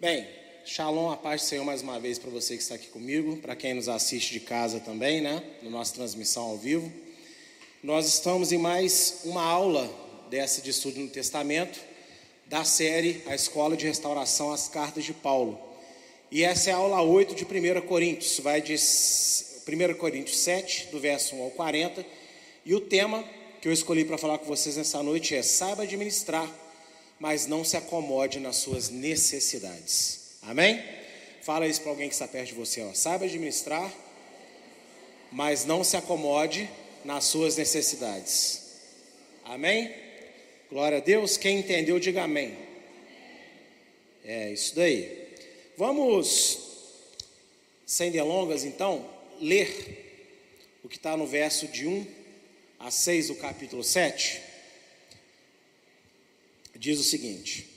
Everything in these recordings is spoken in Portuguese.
Bem, shalom, a paz do Senhor mais uma vez para você que está aqui comigo, para quem nos assiste de casa também, né? Na nossa transmissão ao vivo. Nós estamos em mais uma aula dessa de estudo no Testamento, da série A Escola de Restauração às Cartas de Paulo. E essa é a aula 8 de 1 Coríntios, vai de 1 Coríntios 7, do verso 1 ao 40. E o tema que eu escolhi para falar com vocês nessa noite é: saiba administrar mas não se acomode nas suas necessidades. Amém? Fala isso para alguém que está perto de você. Ó. Saiba administrar, mas não se acomode nas suas necessidades. Amém? Glória a Deus. Quem entendeu, diga amém. É isso daí. Vamos, sem delongas, então, ler o que está no verso de 1 a 6 do capítulo 7 diz o seguinte: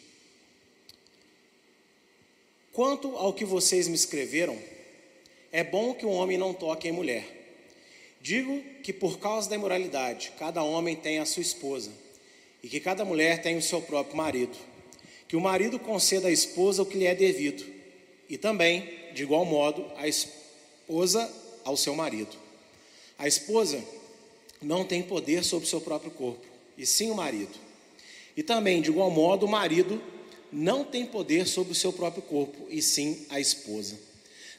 Quanto ao que vocês me escreveram, é bom que o homem não toque em mulher. Digo que por causa da imoralidade, cada homem tem a sua esposa, e que cada mulher tem o seu próprio marido. Que o marido conceda à esposa o que lhe é devido, e também, de igual modo, a esposa ao seu marido. A esposa não tem poder sobre o seu próprio corpo, e sim o marido. E também, de igual modo, o marido não tem poder sobre o seu próprio corpo, e sim a esposa.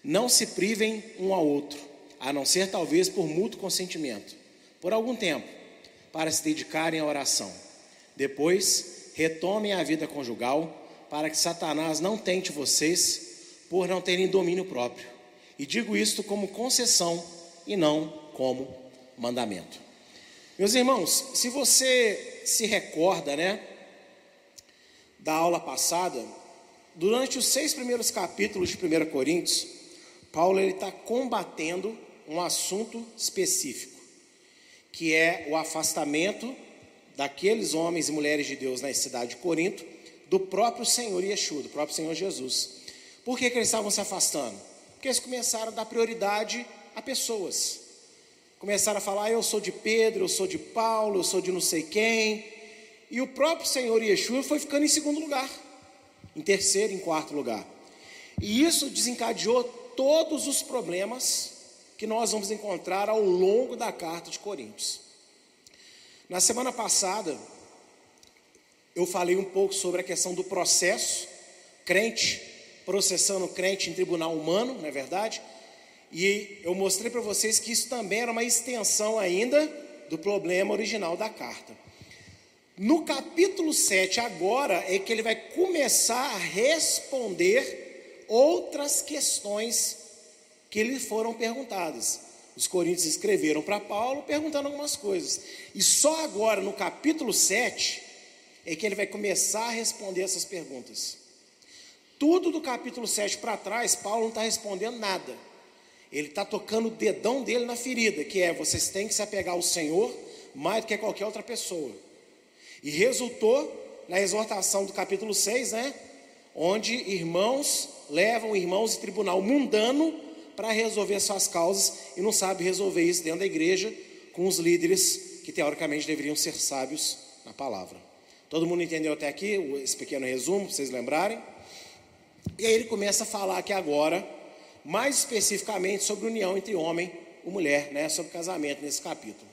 Não se privem um ao outro, a não ser talvez por mútuo consentimento, por algum tempo, para se dedicarem à oração. Depois, retomem a vida conjugal, para que Satanás não tente vocês por não terem domínio próprio. E digo isto como concessão e não como mandamento. Meus irmãos, se você se recorda, né, da aula passada, durante os seis primeiros capítulos de 1 Coríntios, Paulo está combatendo um assunto específico, que é o afastamento daqueles homens e mulheres de Deus na cidade de Corinto do próprio Senhor Yeshua, do próprio Senhor Jesus. Por que, que eles estavam se afastando? Porque eles começaram a dar prioridade a pessoas. Começaram a falar, eu sou de Pedro, eu sou de Paulo, eu sou de não sei quem. E o próprio Senhor Yeshua foi ficando em segundo lugar, em terceiro, em quarto lugar. E isso desencadeou todos os problemas que nós vamos encontrar ao longo da carta de Coríntios. Na semana passada, eu falei um pouco sobre a questão do processo, crente processando crente em tribunal humano, não é verdade? E eu mostrei para vocês que isso também era uma extensão ainda do problema original da carta. No capítulo 7, agora é que ele vai começar a responder outras questões que lhe foram perguntadas. Os coríntios escreveram para Paulo perguntando algumas coisas. E só agora, no capítulo 7, é que ele vai começar a responder essas perguntas. Tudo do capítulo 7 para trás, Paulo não está respondendo nada. Ele está tocando o dedão dele na ferida, que é vocês têm que se apegar ao Senhor mais do que qualquer outra pessoa. E resultou na exortação do capítulo 6, né? Onde irmãos levam irmãos em tribunal mundano para resolver suas causas e não sabe resolver isso dentro da igreja com os líderes que teoricamente deveriam ser sábios na palavra. Todo mundo entendeu até aqui esse pequeno resumo, para vocês lembrarem? E aí ele começa a falar aqui agora mais especificamente sobre união entre homem e mulher, né, sobre casamento nesse capítulo.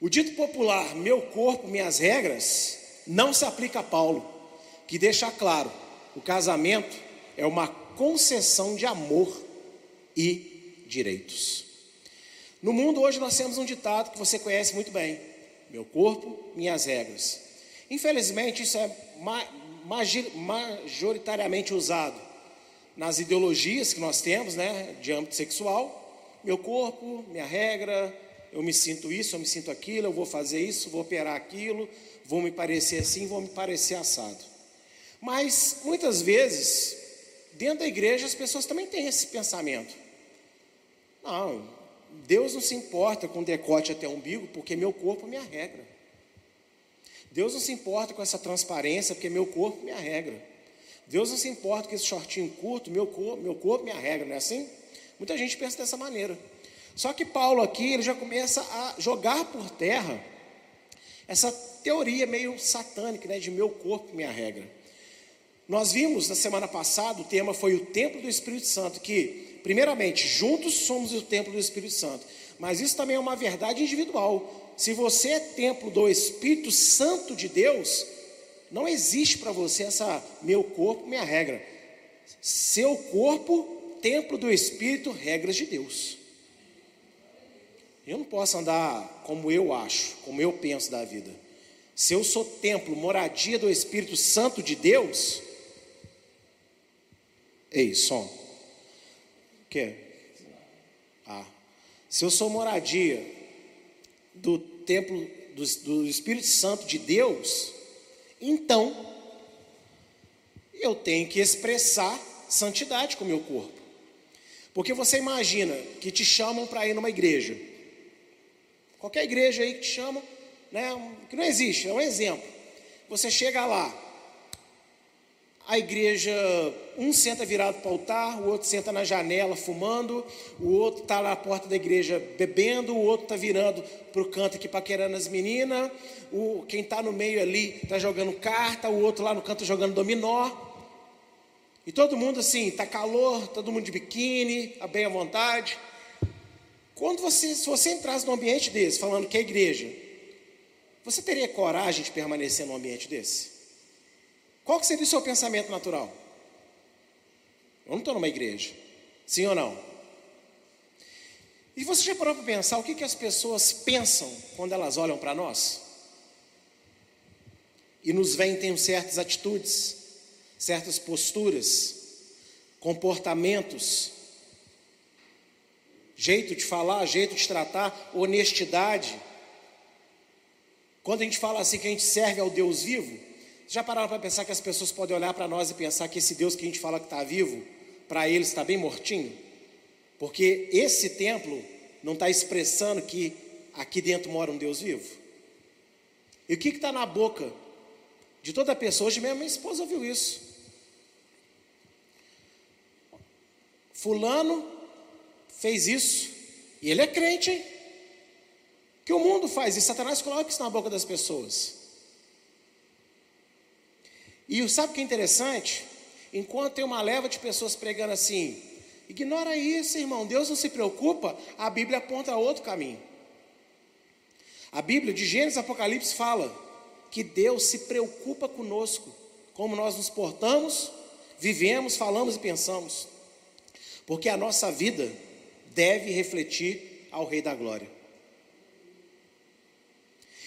O dito popular, meu corpo, minhas regras, não se aplica a Paulo, que deixa claro, o casamento é uma concessão de amor e direitos. No mundo hoje nós temos um ditado que você conhece muito bem: meu corpo, minhas regras. Infelizmente, isso é majoritariamente usado nas ideologias que nós temos, né, de âmbito sexual. Meu corpo, minha regra, eu me sinto isso, eu me sinto aquilo, eu vou fazer isso, vou operar aquilo, vou me parecer assim, vou me parecer assado. Mas muitas vezes, dentro da igreja, as pessoas também têm esse pensamento. Não, Deus não se importa com decote até umbigo, porque meu corpo é minha regra. Deus não se importa com essa transparência, porque meu corpo é minha regra. Deus não se importa com esse shortinho curto, meu corpo, meu corpo, minha regra, não é assim? Muita gente pensa dessa maneira. Só que Paulo aqui, ele já começa a jogar por terra essa teoria meio satânica, né, de meu corpo, minha regra. Nós vimos na semana passada, o tema foi o templo do Espírito Santo, que, primeiramente, juntos somos o templo do Espírito Santo, mas isso também é uma verdade individual. Se você é templo do Espírito Santo de Deus, não existe para você essa meu corpo, minha regra. Seu corpo, templo do Espírito, regras de Deus. Eu não posso andar como eu acho, como eu penso da vida. Se eu sou templo, moradia do Espírito Santo de Deus, ei, som. O que? Ah, se eu sou moradia do templo do, do Espírito Santo de Deus, então eu tenho que expressar santidade com o meu corpo. Porque você imagina que te chamam para ir numa igreja. Qualquer igreja aí que te chamam, né, que não existe, é um exemplo. Você chega lá, a igreja, um senta virado para o altar, o outro senta na janela fumando, o outro está na porta da igreja bebendo, o outro está virando para o canto aqui paquerando as meninas, o, quem está no meio ali está jogando carta, o outro lá no canto jogando dominó. E todo mundo assim, está calor, todo mundo de biquíni, tá bem à vontade. Quando você, se você entrasse num ambiente desse, falando que é igreja, você teria coragem de permanecer num ambiente desse? Qual que seria o seu pensamento natural? Eu não estou numa igreja. Sim ou não? E você já parou para pensar o que, que as pessoas pensam quando elas olham para nós? E nos veem tem certas atitudes, certas posturas, comportamentos, jeito de falar, jeito de tratar, honestidade. Quando a gente fala assim que a gente serve ao Deus vivo, já pararam para pensar que as pessoas podem olhar para nós e pensar que esse Deus que a gente fala que está vivo, para eles está bem mortinho? Porque esse templo não está expressando que aqui dentro mora um Deus vivo. E o que está na boca de toda pessoa? Hoje mesmo minha esposa ouviu isso. Fulano fez isso. E ele é crente, hein? Que o mundo faz isso. Satanás coloca isso na boca das pessoas. E sabe o que é interessante? Enquanto tem uma leva de pessoas pregando assim, ignora isso, irmão, Deus não se preocupa, a Bíblia aponta outro caminho. A Bíblia, de Gênesis Apocalipse, fala que Deus se preocupa conosco, como nós nos portamos, vivemos, falamos e pensamos, porque a nossa vida deve refletir ao Rei da Glória.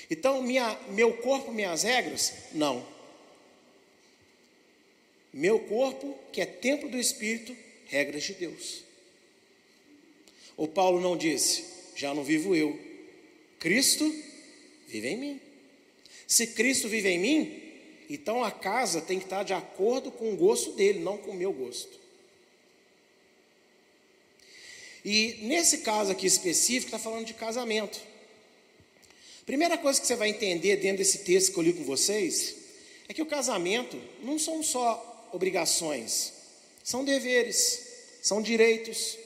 Então, minha, meu corpo, minhas regras? Não. Meu corpo, que é templo do Espírito, regras de Deus. O Paulo não disse, já não vivo eu, Cristo vive em mim. Se Cristo vive em mim, então a casa tem que estar de acordo com o gosto dele, não com o meu gosto. E nesse caso aqui específico, está falando de casamento. Primeira coisa que você vai entender dentro desse texto que eu li com vocês é que o casamento não são só obrigações, são deveres, são direitos.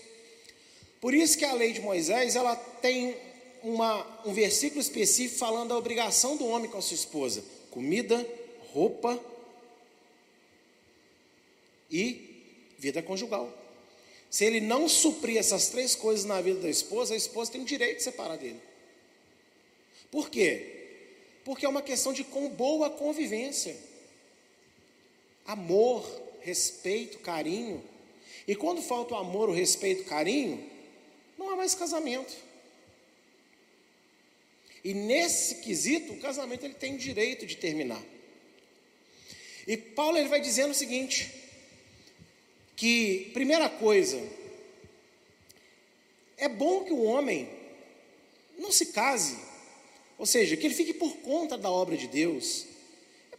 Por isso que a lei de Moisés, ela tem uma, um versículo específico falando da obrigação do homem com a sua esposa: comida, roupa e vida conjugal. Se ele não suprir essas três coisas na vida da esposa, a esposa tem o direito de separar dele. Por quê? Porque é uma questão de com boa convivência amor, respeito, carinho. E quando falta o amor, o respeito, o carinho, não há mais casamento. E nesse quesito, o casamento ele tem o direito de terminar. E Paulo ele vai dizendo o seguinte: que primeira coisa, é bom que o homem não se case, ou seja, que ele fique por conta da obra de Deus,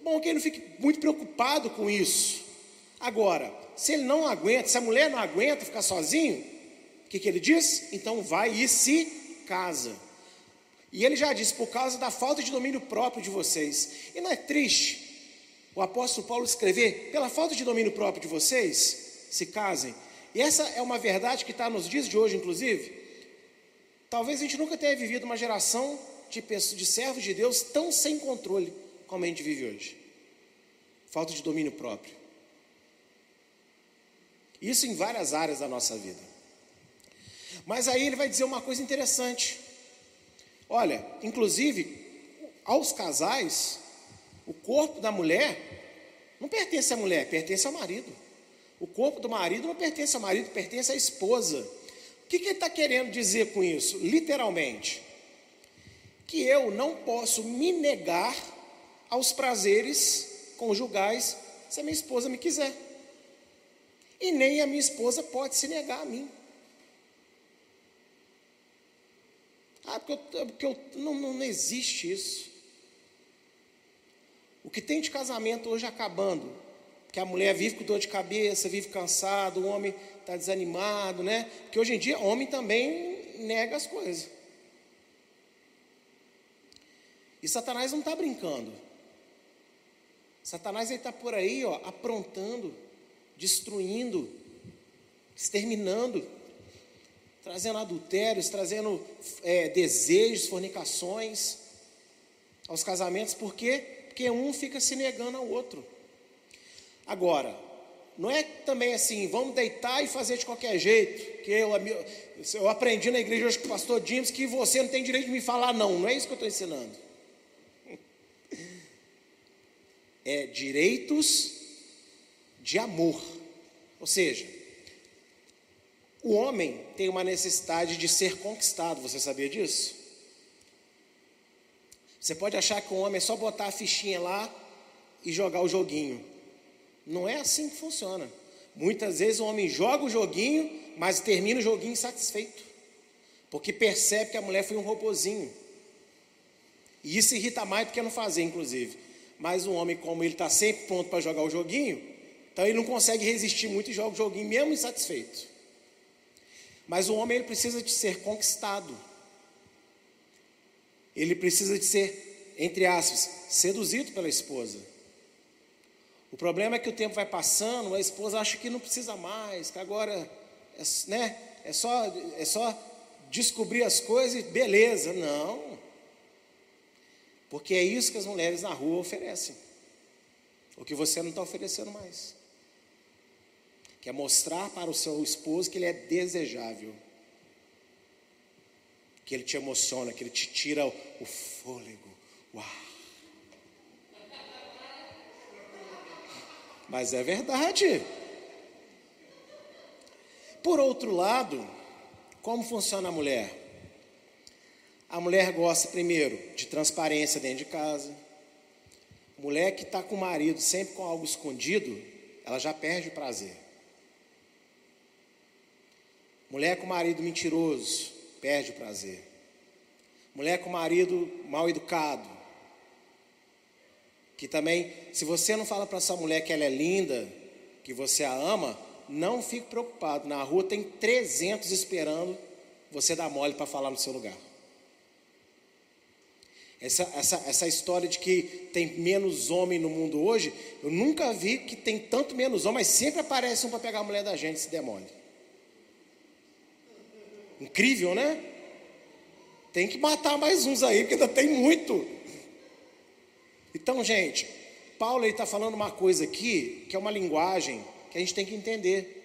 Bom, que ele não fique muito preocupado com isso. Agora, se ele não aguenta, se a mulher não aguenta ficar sozinho, o que, que ele diz? Então vai e se casa. E ele já disse, por causa da falta de domínio próprio de vocês. E não é triste o apóstolo Paulo escrever, pela falta de domínio próprio de vocês, se casem. E essa é uma verdade que está nos dias de hoje, inclusive. Talvez a gente nunca tenha vivido uma geração de, de servos de Deus tão sem controle como a gente vive hoje. Falta de domínio próprio. Isso em várias áreas da nossa vida. Mas aí ele vai dizer uma coisa interessante. Olha, inclusive, aos casais, o corpo da mulher não pertence à mulher, pertence ao marido. O corpo do marido não pertence ao marido, pertence à esposa. O que, que ele está querendo dizer com isso? Literalmente, que eu não posso me negar aos prazeres conjugais se a minha esposa me quiser. E nem a minha esposa pode se negar a mim. Ah, porque, eu, porque eu, não, não existe isso. O que tem de casamento hoje acabando que a mulher vive com dor de cabeça, vive cansado, o homem está desanimado, né? Porque hoje em dia, homem também nega as coisas. E Satanás não está brincando. Satanás está por aí, ó, aprontando, destruindo, exterminando, trazendo adultérios, trazendo é, desejos, fornicações aos casamentos, por quê? Porque um fica se negando ao outro. Agora, não é também assim, vamos deitar e fazer de qualquer jeito, que eu, eu aprendi na igreja hoje com o pastor James que você não tem direito de me falar não, não é isso que eu estou ensinando. É direitos de amor. Ou seja, o homem tem uma necessidade de ser conquistado, você sabia disso? Você pode achar que o homem é só botar a fichinha lá e jogar o joguinho. Não é assim que funciona. Muitas vezes o homem joga o joguinho, mas termina o joguinho insatisfeito. Porque percebe que a mulher foi um robozinho. E isso irrita mais do que não fazer, inclusive. Mas o homem, como ele está sempre pronto para jogar o joguinho, então ele não consegue resistir muito e joga o joguinho mesmo insatisfeito. Mas o homem ele precisa de ser conquistado. Ele precisa de ser, entre aspas, seduzido pela esposa. O problema é que o tempo vai passando, a esposa acha que não precisa mais, que agora é, né, é, só, é só descobrir as coisas e beleza. Não. Porque é isso que as mulheres na rua oferecem. O que você não está oferecendo mais. Que é mostrar para o seu esposo que ele é desejável. Que ele te emociona, que ele te tira o, o fôlego. Uau! Mas é verdade. Por outro lado, como funciona a mulher? A mulher gosta, primeiro, de transparência dentro de casa. Mulher que está com o marido sempre com algo escondido, ela já perde o prazer. Mulher com marido mentiroso, perde o prazer. Mulher com marido mal educado, que também, se você não fala para essa mulher que ela é linda, que você a ama, não fique preocupado. Na rua tem 300 esperando você dar mole para falar no seu lugar. Essa, essa, essa história de que tem menos homem no mundo hoje, eu nunca vi que tem tanto menos homem, mas sempre aparece um para pegar a mulher da gente se demole. Incrível, né? Tem que matar mais uns aí, porque ainda tem muito. Então, gente, Paulo está falando uma coisa aqui que é uma linguagem que a gente tem que entender.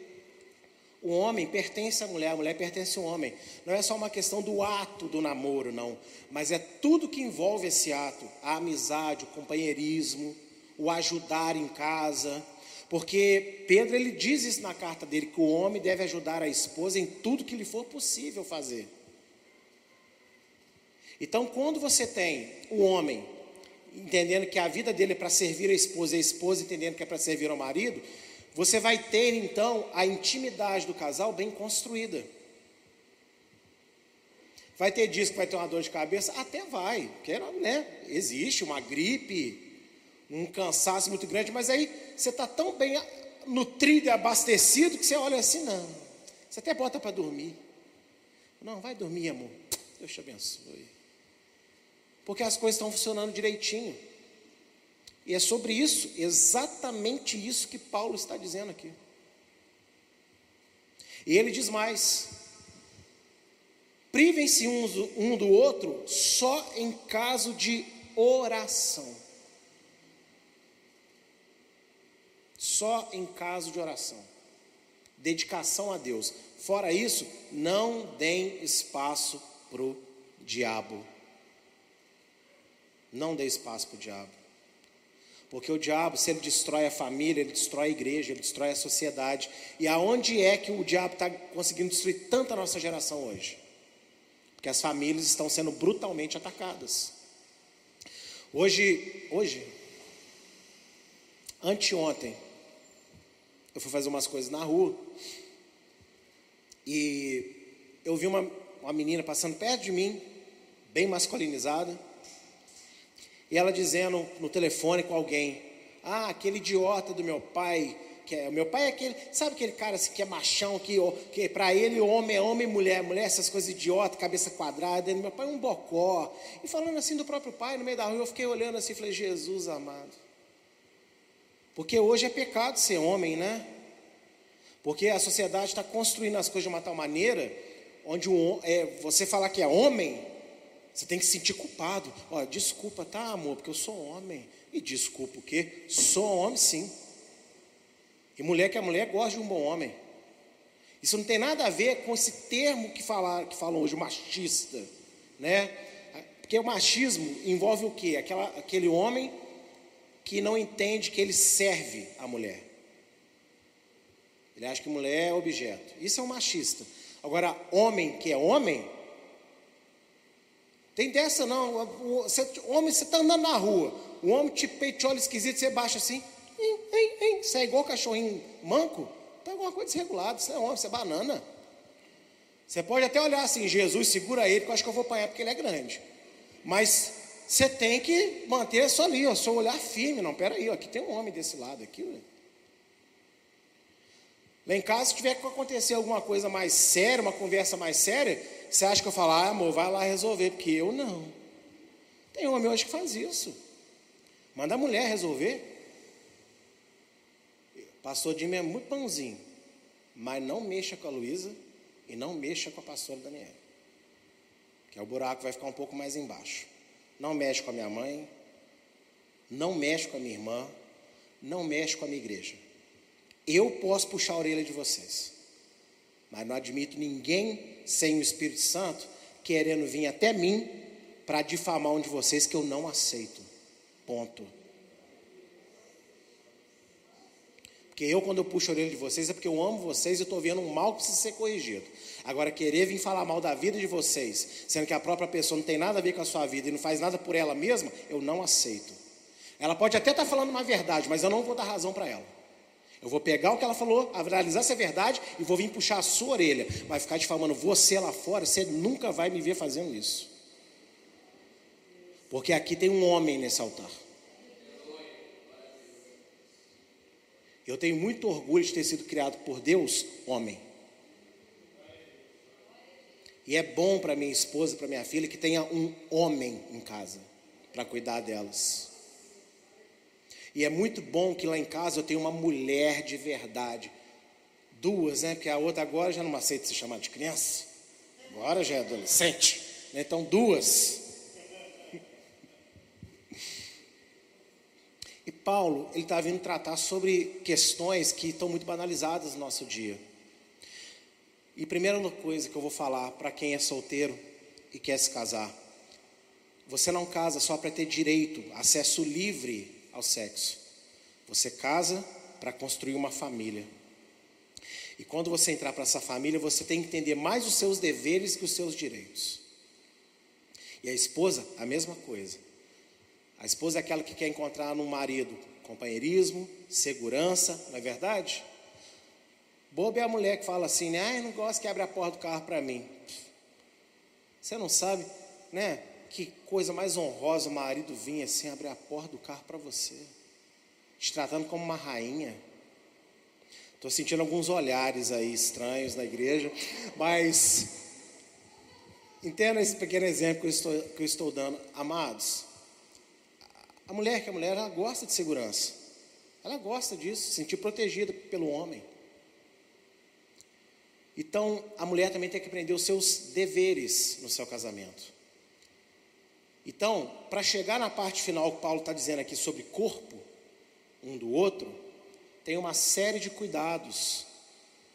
O homem pertence à mulher, a mulher pertence ao homem. Não é só uma questão do ato do namoro, não. Mas é tudo que envolve esse ato: a amizade, o companheirismo, o ajudar em casa. Porque Pedro ele diz isso na carta dele que o homem deve ajudar a esposa em tudo que lhe for possível fazer. Então, quando você tem o homem entendendo que a vida dele é para servir a esposa e a esposa entendendo que é para servir ao marido, você vai ter então a intimidade do casal bem construída. Vai ter dias que vai ter uma dor de cabeça? Até vai, porque né, existe uma gripe, um cansaço muito grande, mas aí você está tão bem nutrido e abastecido que você olha assim, não, você até bota para dormir. Não, vai dormir, amor. Deus te abençoe porque as coisas estão funcionando direitinho. E é sobre isso, exatamente isso que Paulo está dizendo aqui. E ele diz mais: privem-se um do outro só em caso de oração. Só em caso de oração. dedicação a Deus. Fora isso, não deem espaço para o diabo. Não dê espaço para o diabo. Porque o diabo, se ele destrói a família, ele destrói a igreja, ele destrói a sociedade. E aonde é que o diabo está conseguindo destruir tanta nossa geração hoje? Porque as famílias estão sendo brutalmente atacadas. Hoje, hoje, anteontem, eu fui fazer umas coisas na rua e eu vi uma, uma menina passando perto de mim, bem masculinizada, e ela dizendo no telefone com alguém: Ah, aquele idiota do meu pai, que é, o meu pai é aquele, sabe aquele cara assim, que é machão, que, que para ele homem é homem mulher, mulher essas coisas idiota, cabeça quadrada, meu pai é um bocó. E falando assim do próprio pai no meio da rua, eu fiquei olhando assim e falei: Jesus amado. Porque hoje é pecado ser homem, né? Porque a sociedade está construindo as coisas de uma tal maneira onde o, é, você falar que é homem você tem que se sentir culpado. Olha, desculpa, tá, amor, porque eu sou homem. E desculpa o quê? Sou homem, sim. E mulher que é mulher gosta de um bom homem. Isso não tem nada a ver com esse termo que falaram, que falam hoje, machista, né? Porque o machismo envolve o quê? Aquela, aquele homem que não entende que ele serve a mulher. Ele acha que mulher é objeto. Isso é um machista. Agora, homem que é homem, tem dessa não. Você, homem, você está andando na rua, o homem te peita, olha esquisito, você baixa assim. Hein, hein, hein. Você é igual cachorrinho manco? Está alguma coisa desregulada, você é homem, você é banana. Você pode até olhar assim, Jesus, segura ele, que eu acho que eu vou apanhar porque ele é grande. Mas você tem que manter isso ali, ó, seu olhar firme. Não, peraí, ó, aqui tem um homem desse lado aqui. Lá em casa, se tiver que acontecer alguma coisa mais séria, uma conversa mais séria, você acha que eu falo, ah, amor, vai lá resolver, porque eu não. Tem homem hoje que faz isso. Manda a mulher resolver. Pastor Jimmy é muito pãozinho, mas não mexa com a Luísa e não mexa com a pastora Daniela. Que é o buraco vai ficar um pouco mais embaixo. Não mexe com a minha mãe, não mexe com a minha irmã, não mexe com a minha igreja. Eu posso puxar a orelha de vocês, mas não admito ninguém sem o Espírito Santo querendo vir até mim para difamar um de vocês que eu não aceito. Ponto. Porque eu, quando eu puxo a orelha de vocês, é porque eu amo vocês e estou vendo um mal que precisa ser corrigido. Agora, querer vir falar mal da vida de vocês, sendo que a própria pessoa não tem nada a ver com a sua vida e não faz nada por ela mesma, eu não aceito. Ela pode até estar tá falando uma verdade, mas eu não vou dar razão para ela. Eu vou pegar o que ela falou, analisar se é verdade e vou vir puxar a sua orelha. Vai ficar te falando, você lá fora, você nunca vai me ver fazendo isso. Porque aqui tem um homem nesse altar. Eu tenho muito orgulho de ter sido criado por Deus, homem. E é bom para minha esposa, para minha filha, que tenha um homem em casa para cuidar delas. E é muito bom que lá em casa eu tenho uma mulher de verdade. Duas, né? Porque a outra agora já não aceita se chamar de criança. Agora já é adolescente. Né? Então, duas. E Paulo, ele está vindo tratar sobre questões que estão muito banalizadas no nosso dia. E primeira coisa que eu vou falar para quem é solteiro e quer se casar: você não casa só para ter direito, acesso livre ao sexo. Você casa para construir uma família. E quando você entrar para essa família, você tem que entender mais os seus deveres que os seus direitos. E a esposa, a mesma coisa. A esposa é aquela que quer encontrar no marido companheirismo, segurança, não é verdade? Boba é a mulher que fala assim, né? Ah, eu não gosto que abre a porta do carro para mim. Você não sabe, né? Que coisa mais honrosa o marido vinha assim, abrir a porta do carro para você, te tratando como uma rainha. Estou sentindo alguns olhares aí estranhos na igreja, mas entenda esse pequeno exemplo que eu estou, que eu estou dando. Amados, a mulher que é mulher, ela gosta de segurança. Ela gosta disso, se sentir protegida pelo homem. Então, a mulher também tem que aprender os seus deveres no seu casamento. Então, para chegar na parte final que Paulo está dizendo aqui sobre corpo, um do outro, tem uma série de cuidados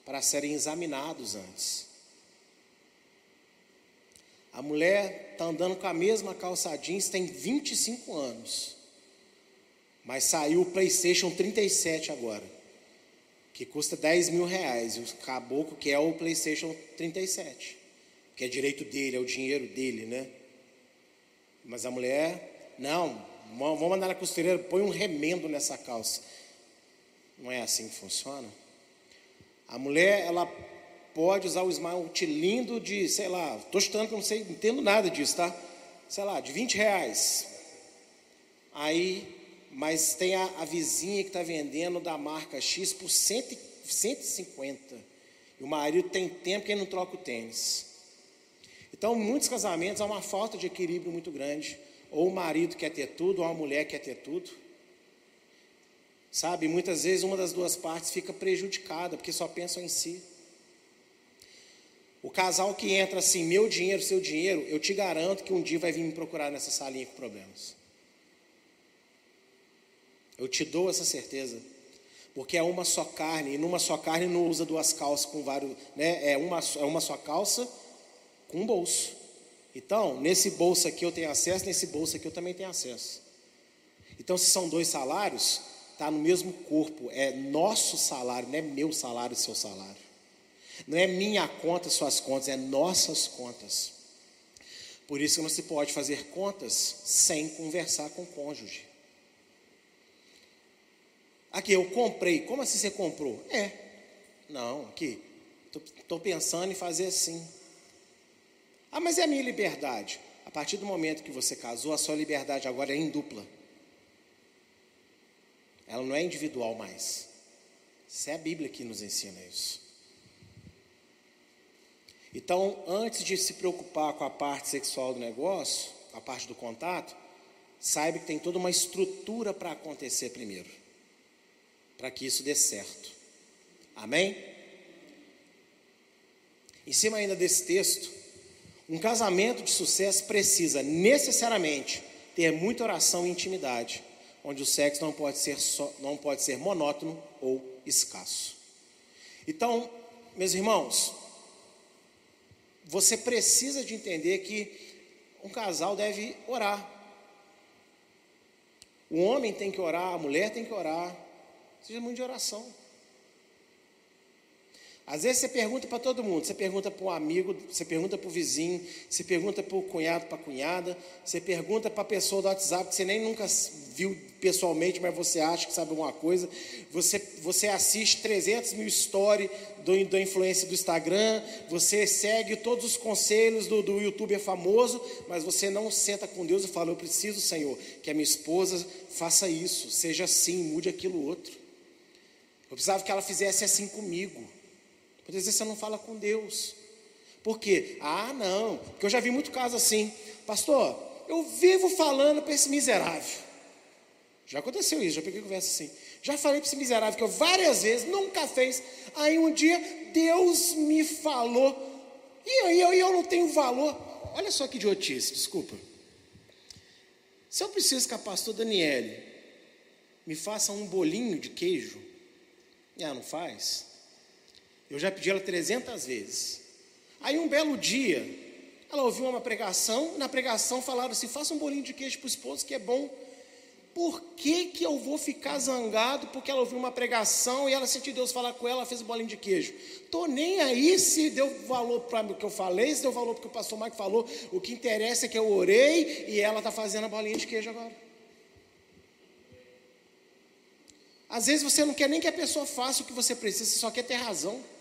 para serem examinados antes. A mulher está andando com a mesma calça jeans, tem 25 anos. Mas saiu o PlayStation 37 agora, que custa 10 mil reais. E o caboclo quer o PlayStation 37, que é direito dele, é o dinheiro dele, né? Mas a mulher, não, vamos mandar na costureira, põe um remendo nessa calça. Não é assim que funciona. A mulher, ela pode usar o esmalte lindo de, sei lá, estou chutando que não sei, não entendo nada disso, tá? Sei lá, de 20 reais. Aí, mas tem a, a vizinha que está vendendo da marca X por 100, 150. E o marido tem tempo que ele não troca o tênis. Então, muitos casamentos há uma falta de equilíbrio muito grande. Ou o marido quer ter tudo, ou a mulher quer ter tudo. Sabe, muitas vezes uma das duas partes fica prejudicada, porque só pensam em si. O casal que entra assim, meu dinheiro, seu dinheiro, eu te garanto que um dia vai vir me procurar nessa salinha com problemas. Eu te dou essa certeza. Porque é uma só carne, e numa só carne não usa duas calças com vários, né? É uma, é uma só calça com um bolso. Então, nesse bolso aqui eu tenho acesso, nesse bolso aqui eu também tenho acesso. Então, se são dois salários, está no mesmo corpo, é nosso salário, não é meu salário, seu salário. Não é minha conta, suas contas, é nossas contas. Por isso que não se pode fazer contas sem conversar com o cônjuge. Aqui, eu comprei. Como assim você comprou? É. Não, aqui. Estou pensando em fazer assim. Ah, mas é a minha liberdade. A partir do momento que você casou, a sua liberdade agora é em dupla. Ela não é individual mais. Isso é a Bíblia que nos ensina isso. Então, antes de se preocupar com a parte sexual do negócio, a parte do contato, saiba que tem toda uma estrutura para acontecer primeiro, para que isso dê certo. Amém? Em cima ainda desse texto, um casamento de sucesso precisa necessariamente ter muita oração e intimidade, onde o sexo não pode ser, só, não pode ser monótono ou escasso. Então, meus irmãos, você precisa de entender que um casal deve orar. O homem tem que orar, a mulher tem que orar. Seja muito de oração. Às vezes você pergunta para todo mundo, você pergunta para um amigo, você pergunta para o vizinho, você pergunta para o cunhado, para a cunhada, você pergunta para a pessoa do WhatsApp que você nem nunca viu pessoalmente, mas você acha que sabe alguma coisa. Você, você assiste 300 mil stories do, da influência do Instagram, você segue todos os conselhos do, do youtuber famoso, mas você não senta com Deus e fala: Eu preciso, Senhor, que a minha esposa faça isso, seja assim, mude aquilo outro. Eu precisava que ela fizesse assim comigo. Muitas vezes você não fala com Deus. Por quê? Ah, não. Porque eu já vi muito caso assim. Pastor, eu vivo falando para esse miserável. Já aconteceu isso, já peguei conversa assim. Já falei para esse miserável que eu várias vezes nunca fez. Aí um dia Deus me falou. E aí eu, eu não tenho valor. Olha só que idiotice, desculpa. Se eu preciso que a pastor Daniele me faça um bolinho de queijo, e ela não faz. Eu já pedi ela 300 vezes. Aí um belo dia, ela ouviu uma pregação, na pregação falaram assim: faça um bolinho de queijo para o esposo que é bom. Por que, que eu vou ficar zangado porque ela ouviu uma pregação e ela sentiu Deus falar com ela, ela fez um bolinho de queijo? Tô nem aí se deu valor para o que eu falei, se deu valor para o que o pastor Mike falou. O que interessa é que eu orei e ela está fazendo a bolinha de queijo agora. Às vezes você não quer nem que a pessoa faça o que você precisa, você só quer ter razão.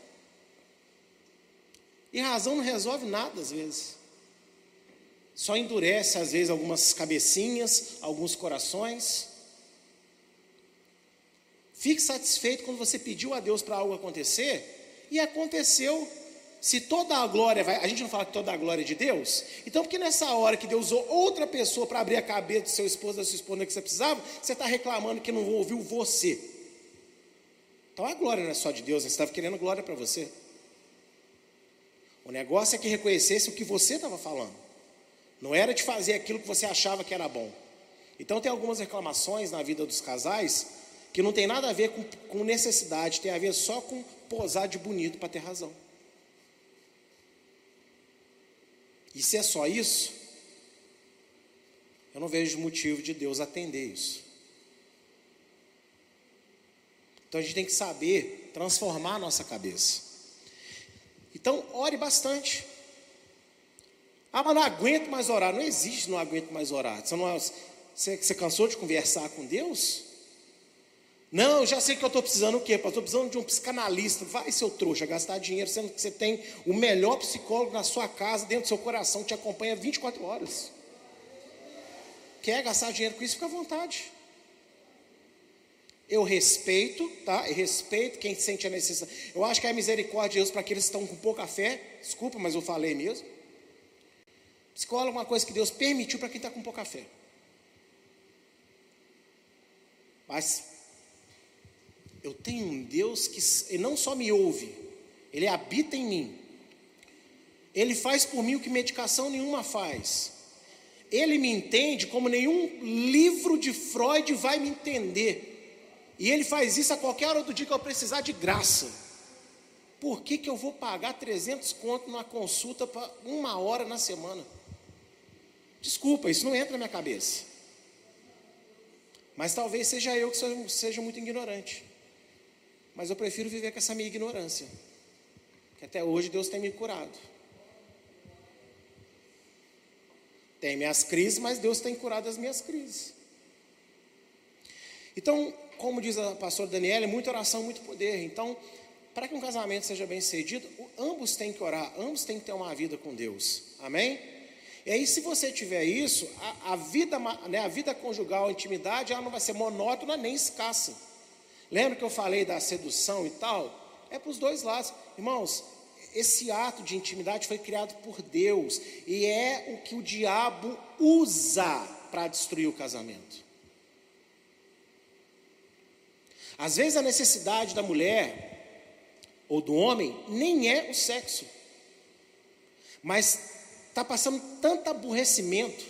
E razão não resolve nada às vezes. Só endurece às vezes algumas cabecinhas, alguns corações. Fique satisfeito quando você pediu a Deus para algo acontecer e aconteceu. Se toda a glória vai, a gente não fala que toda a glória é de Deus, então porque nessa hora que Deus usou outra pessoa para abrir a cabeça do seu esposo, da sua esposa que você precisava, você está reclamando que não ouviu você. Então a glória não é só de Deus, você estava querendo glória para você. O negócio é que reconhecesse o que você estava falando. Não era de fazer aquilo que você achava que era bom. Então tem algumas reclamações na vida dos casais que não tem nada a ver com, com necessidade, tem a ver só com posar de bonito para ter razão. E se é só isso, eu não vejo motivo de Deus atender isso. Então a gente tem que saber transformar a nossa cabeça. Então, ore bastante. Ah, mas não aguento mais orar. Não existe não aguento mais orar. Você, não, é, você, você cansou de conversar com Deus? Não, já sei que eu estou precisando o quê? Estou precisando de um psicanalista. Vai, seu trouxa, gastar dinheiro, sendo que você tem o melhor psicólogo na sua casa, dentro do seu coração, que te acompanha 24 horas. Quer gastar dinheiro com isso? Fica à vontade. Eu respeito, tá? Eu respeito quem sente a necessidade. Eu acho que é misericórdia de Deus para aqueles que estão com pouca fé. Desculpa, mas eu falei mesmo. Psicólogo é uma coisa que Deus permitiu para quem está com pouca fé. Mas eu tenho um Deus que não só me ouve, ele habita em mim. Ele faz por mim o que medicação nenhuma faz. Ele me entende como nenhum livro de Freud vai me entender. E ele faz isso a qualquer hora do dia que eu precisar de graça. Por que, que eu vou pagar 300 conto numa consulta para uma hora na semana? Desculpa, isso não entra na minha cabeça. Mas talvez seja eu que seja muito ignorante. Mas eu prefiro viver com essa minha ignorância. Que até hoje Deus tem me curado. Tem minhas crises, mas Deus tem curado as minhas crises. Então, como diz a pastora Daniela, é muita oração, muito poder. Então, para que um casamento seja bem sucedido, ambos têm que orar, ambos têm que ter uma vida com Deus. Amém? E aí, se você tiver isso, a, a vida, né, a vida conjugal, a intimidade, ela não vai ser monótona nem escassa. Lembra que eu falei da sedução e tal? É para os dois lados. Irmãos, esse ato de intimidade foi criado por Deus e é o que o diabo usa para destruir o casamento. Às vezes a necessidade da mulher ou do homem nem é o sexo, mas está passando tanto aborrecimento,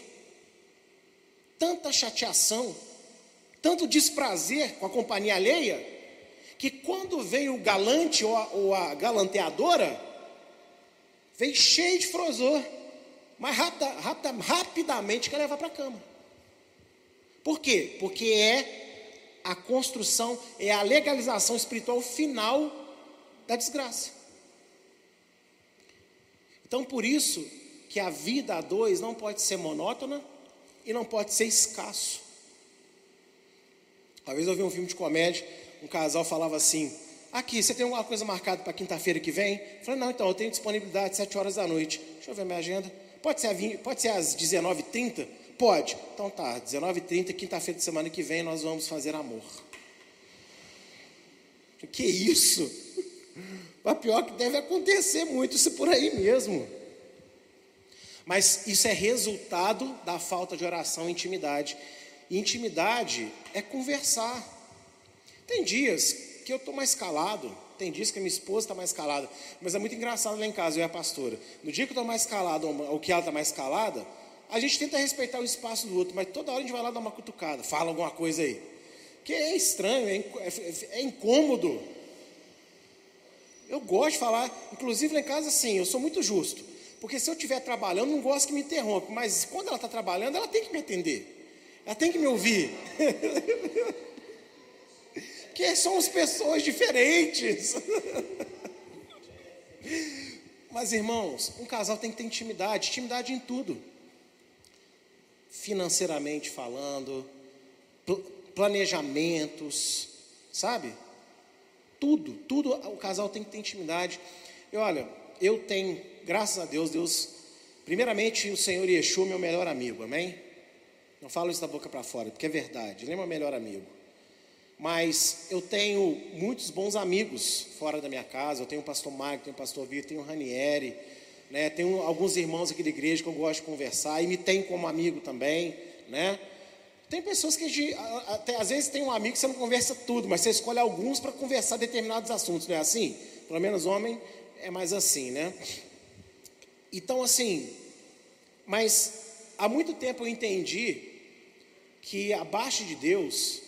tanta chateação, tanto desprazer com a companhia alheia, que quando vem o galante ou a, ou a galanteadora, vem cheio de frozor, mas rapida, rapida, rapidamente quer levar para a cama. Por quê? Porque é a construção, é a legalização espiritual final da desgraça. Então, por isso que a vida a dois não pode ser monótona e não pode ser escasso. Uma vez eu vi um filme de comédia, um casal falava assim: Aqui, você tem alguma coisa marcada para quinta-feira que vem? Eu falei: Não, então, eu tenho disponibilidade 7 horas da noite. Deixa eu ver minha agenda. Pode ser, 20, pode ser às 19h30? Pode. Então tá, 19h30, quinta-feira de semana que vem, nós vamos fazer amor. Que isso? Mas pior que deve acontecer muito isso por aí mesmo. Mas isso é resultado da falta de oração e intimidade. E intimidade é conversar. Tem dias que eu estou mais calado, tem dias que a minha esposa está mais calada, mas é muito engraçado lá em casa, eu e a pastora. No dia que eu estou mais calado, ou que ela está mais calada, a gente tenta respeitar o espaço do outro, mas toda hora a gente vai lá dar uma cutucada, fala alguma coisa aí. Que é estranho, é, é, é incômodo. Eu gosto de falar, inclusive lá em casa, sim, eu sou muito justo. Porque se eu estiver trabalhando, não gosto que me interrompa. Mas quando ela está trabalhando, ela tem que me atender. Ela tem que me ouvir. que somos pessoas diferentes. Mas irmãos, um casal tem que ter intimidade, intimidade em tudo. Financeiramente falando, planejamentos, sabe? Tudo, tudo o casal tem que ter intimidade. E olha, eu tenho, graças a Deus, Deus, primeiramente o Senhor Yeshua, meu melhor amigo, amém? Não falo isso da boca para fora, porque é verdade, ele é meu melhor amigo. Mas eu tenho muitos bons amigos fora da minha casa. Eu tenho o pastor Marco, tenho o pastor Vitor, tenho o Ranieri, né? tenho alguns irmãos aqui da igreja que eu gosto de conversar e me tem como amigo também, né? Tem pessoas que até às vezes tem um amigo que você não conversa tudo, mas você escolhe alguns para conversar determinados assuntos, não é assim? Pelo menos homem é mais assim, né? Então assim, mas há muito tempo eu entendi que abaixo de Deus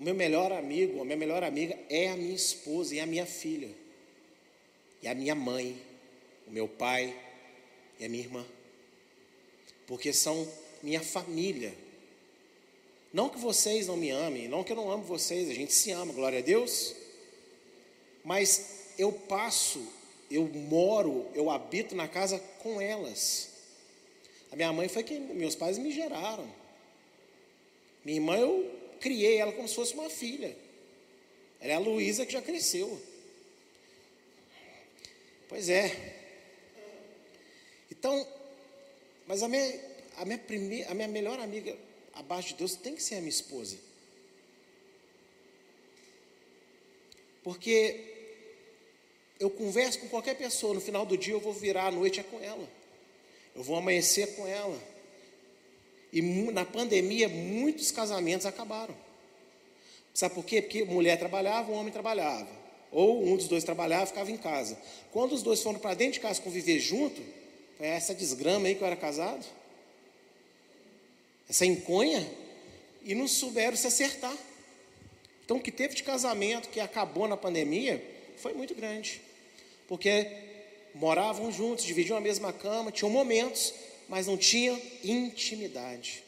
O meu melhor amigo, a minha melhor amiga é a minha esposa e a minha filha. E a minha mãe, o meu pai e a minha irmã. Porque são minha família. Não que vocês não me amem, não que eu não amo vocês, a gente se ama, glória a Deus. Mas eu passo, eu moro, eu habito na casa com elas. A minha mãe foi quem, meus pais me geraram. Minha irmã eu criei ela como se fosse uma filha. Ela é a Luísa que já cresceu. Pois é. Então, mas a minha, a minha, primeira, a minha melhor amiga abaixo de Deus tem que ser a minha esposa. Porque eu converso com qualquer pessoa, no final do dia eu vou virar à noite é com ela. Eu vou amanhecer com ela. E na pandemia muitos casamentos acabaram. Sabe por quê? Porque mulher trabalhava, o homem trabalhava. Ou um dos dois trabalhava, ficava em casa. Quando os dois foram para dentro de casa conviver junto, foi essa desgrama aí que eu era casado. Essa enconha. E não souberam se acertar. Então o que teve de casamento que acabou na pandemia foi muito grande porque moravam juntos, dividiam a mesma cama, tinham momentos, mas não tinham intimidade.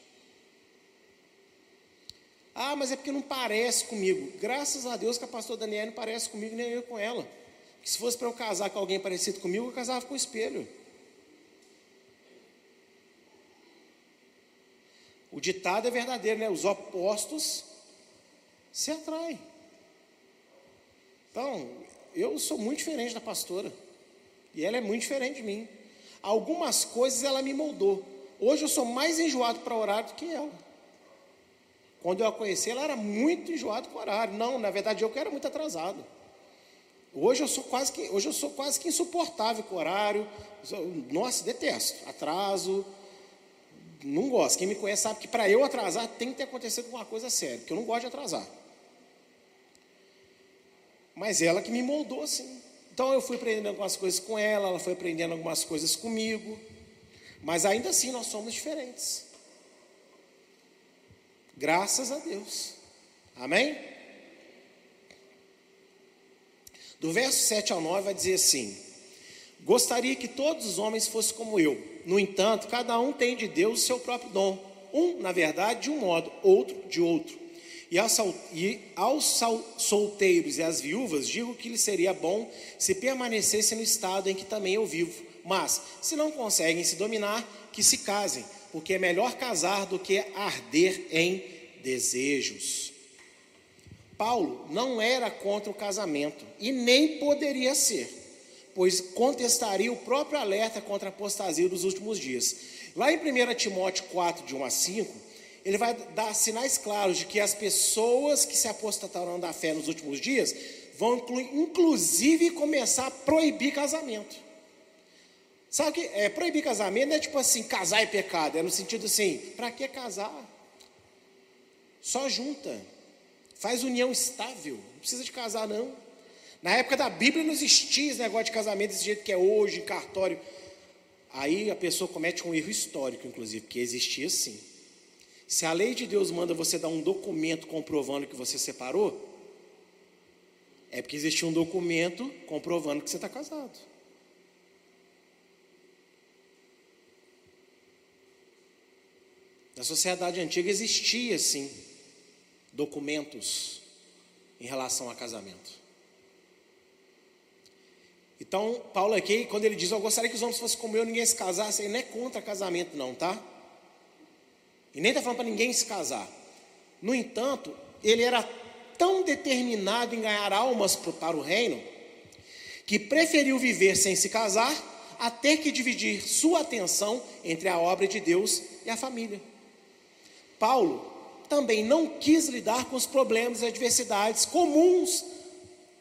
Ah, mas é porque não parece comigo. Graças a Deus que a pastora Daniela não parece comigo, nem eu com ela. Que se fosse para eu casar com alguém parecido comigo, eu casava com o espelho. O ditado é verdadeiro, né? Os opostos se atraem. Então, eu sou muito diferente da pastora. E ela é muito diferente de mim. Algumas coisas ela me moldou. Hoje eu sou mais enjoado para horário do que ela. Quando eu a conheci, ela era muito enjoada com horário. Não, na verdade, eu que era muito atrasado. Hoje eu sou quase que, hoje eu sou quase que insuportável com horário. Nossa, detesto. Atraso. Não gosto. Quem me conhece sabe que para eu atrasar tem que ter acontecido alguma coisa séria, porque eu não gosto de atrasar. Mas ela que me moldou assim. Então eu fui aprendendo algumas coisas com ela, ela foi aprendendo algumas coisas comigo. Mas ainda assim nós somos diferentes. Graças a Deus. Amém? Do verso 7 ao 9 vai dizer assim: Gostaria que todos os homens fossem como eu. No entanto, cada um tem de Deus o seu próprio dom. Um, na verdade, de um modo, outro de outro. E aos, e aos solteiros e às viúvas, digo que lhes seria bom se permanecessem no estado em que também eu vivo. Mas, se não conseguem se dominar, que se casem, porque é melhor casar do que arder em desejos. Paulo não era contra o casamento e nem poderia ser, pois contestaria o próprio alerta contra a apostasia dos últimos dias. Lá em 1 Timóteo 4, de 1 a 5 ele vai dar sinais claros de que as pessoas que se apostatarão da fé nos últimos dias vão inclusive começar a proibir casamento. Sabe que é, proibir casamento não é tipo assim, casar é pecado, é no sentido assim, para que casar? Só junta, faz união estável, não precisa de casar não. Na época da Bíblia não existia esse negócio de casamento desse jeito que é hoje, cartório. Aí a pessoa comete um erro histórico, inclusive, porque existia sim. Se a lei de Deus manda você dar um documento comprovando que você separou, é porque existe um documento comprovando que você está casado. Na sociedade antiga existia sim documentos em relação a casamento. Então, Paulo aqui, quando ele diz, eu gostaria que os homens fossem como eu, ninguém se casasse, ele não é contra casamento, não, tá? E nem está falando para ninguém se casar. No entanto, ele era tão determinado em ganhar almas para o reino, que preferiu viver sem se casar, a ter que dividir sua atenção entre a obra de Deus e a família. Paulo também não quis lidar com os problemas e adversidades comuns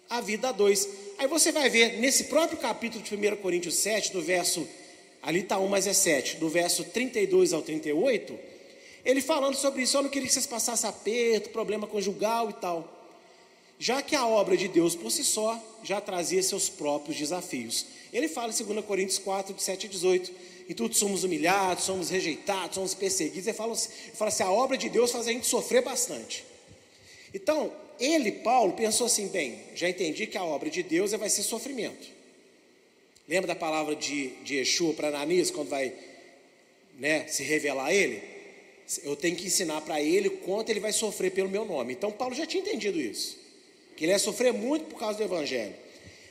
à vida a dois. Aí você vai ver nesse próprio capítulo de 1 Coríntios 7, do verso, ali está 1, mas é 7, do verso 32 ao 38, ele falando sobre isso, eu não queria que vocês passassem aperto, problema conjugal e tal. Já que a obra de Deus por si só já trazia seus próprios desafios. Ele fala em 2 Coríntios 4, de 7 a 18. Em tudo somos humilhados, somos rejeitados, somos perseguidos. Ele fala assim: a obra de Deus faz a gente sofrer bastante. Então, ele, Paulo, pensou assim: bem, já entendi que a obra de Deus é, vai ser sofrimento. Lembra da palavra de, de Yeshua para Ananias, quando vai né, se revelar a ele? Eu tenho que ensinar para ele quanto ele vai sofrer pelo meu nome. Então, Paulo já tinha entendido isso. Que ele ia sofrer muito por causa do evangelho.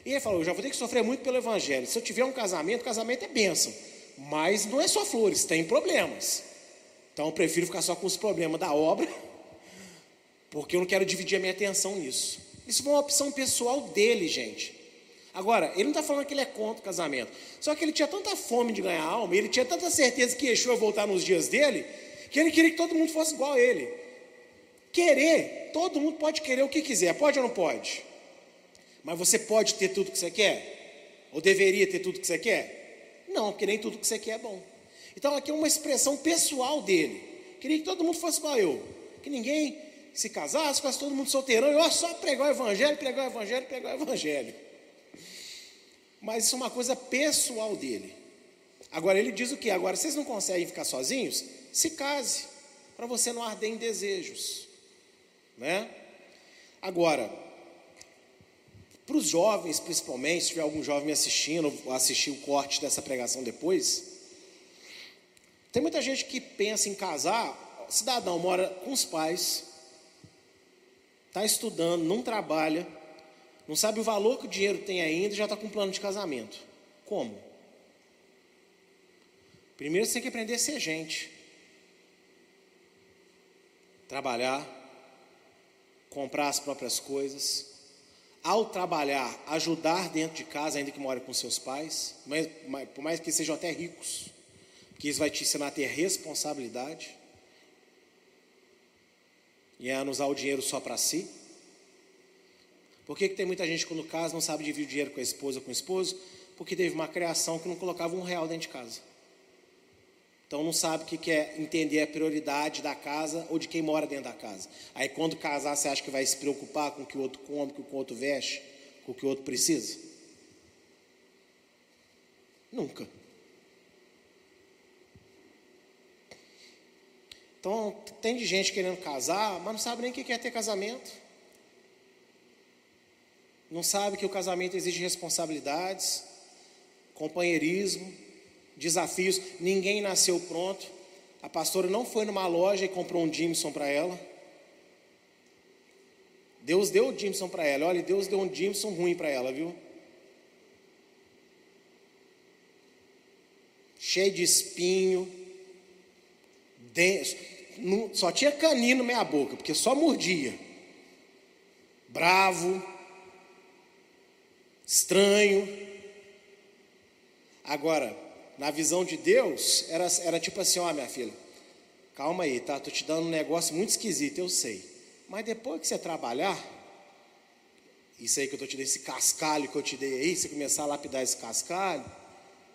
E ele falou: Eu já vou ter que sofrer muito pelo evangelho. Se eu tiver um casamento, casamento é bênção. Mas não é só flores, tem problemas. Então eu prefiro ficar só com os problemas da obra, porque eu não quero dividir a minha atenção nisso. Isso foi uma opção pessoal dele, gente. Agora, ele não está falando que ele é contra o casamento. Só que ele tinha tanta fome de ganhar alma, ele tinha tanta certeza que Yeshua ia voltar nos dias dele, que ele queria que todo mundo fosse igual a ele. Querer, todo mundo pode querer o que quiser, pode ou não pode? Mas você pode ter tudo que você quer? Ou deveria ter tudo que você quer? Não, porque nem tudo que você quer é bom. Então aqui é uma expressão pessoal dele. Queria que todo mundo fosse igual eu. Que ninguém se casasse, fosse todo mundo solteirão, e só pregar o evangelho, pregar o evangelho, pregar o evangelho. Mas isso é uma coisa pessoal dele. Agora ele diz o que? Agora vocês não conseguem ficar sozinhos? Se case, para você não arder em desejos. Né? Agora, para os jovens, principalmente, se tiver algum jovem me assistindo, assistir o corte dessa pregação depois, tem muita gente que pensa em casar, cidadão mora com os pais, está estudando, não trabalha, não sabe o valor que o dinheiro tem ainda e já está com um plano de casamento. Como? Primeiro você tem que aprender a ser gente. Trabalhar, comprar as próprias coisas, ao trabalhar, ajudar dentro de casa, ainda que more com seus pais, mas, mas, por mais que sejam até ricos, que isso vai te ensinar a ter responsabilidade e a não usar o dinheiro só para si. Por que, que tem muita gente quando casa não sabe dividir o dinheiro com a esposa com o esposo? Porque teve uma criação que não colocava um real dentro de casa. Então não sabe o que é entender a prioridade da casa ou de quem mora dentro da casa. Aí quando casar, você acha que vai se preocupar com o que o outro come, com o que o outro veste, com o que o outro precisa? Nunca. Então tem de gente querendo casar, mas não sabe nem o que é ter casamento. Não sabe que o casamento exige responsabilidades, companheirismo, desafios. Ninguém nasceu pronto. A pastora não foi numa loja e comprou um Jimson para ela. Deus deu o Jimson para ela. Olha, Deus deu um Jimson ruim para ela, viu? Cheio de espinho. Só tinha canino minha boca, porque só mordia. Bravo. Estranho. Agora, na visão de Deus, era, era tipo assim: ó, minha filha, calma aí, tá? Tô te dando um negócio muito esquisito, eu sei. Mas depois que você trabalhar, isso aí que eu tô te dando, esse cascalho que eu te dei aí, você começar a lapidar esse cascalho,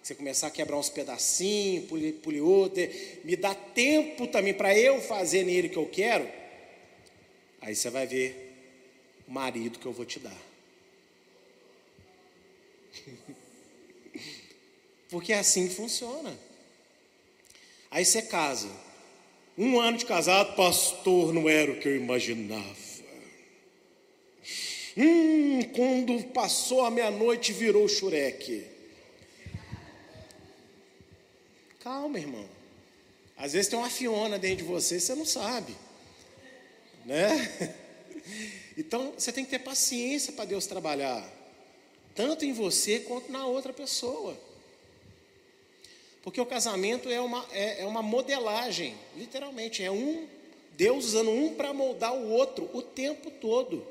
você começar a quebrar uns pedacinhos, polir, polir outro, me dá tempo também para eu fazer nele o que eu quero, aí você vai ver o marido que eu vou te dar. Porque é assim que funciona. Aí você casa. Um ano de casado, pastor, não era o que eu imaginava. Hum, quando passou a meia-noite, virou xureque. Calma, irmão. Às vezes tem uma fiona dentro de você, você não sabe. Né? Então, você tem que ter paciência para Deus trabalhar. Tanto em você quanto na outra pessoa. Porque o casamento é uma, é, é uma modelagem, literalmente, é um Deus usando um para moldar o outro o tempo todo.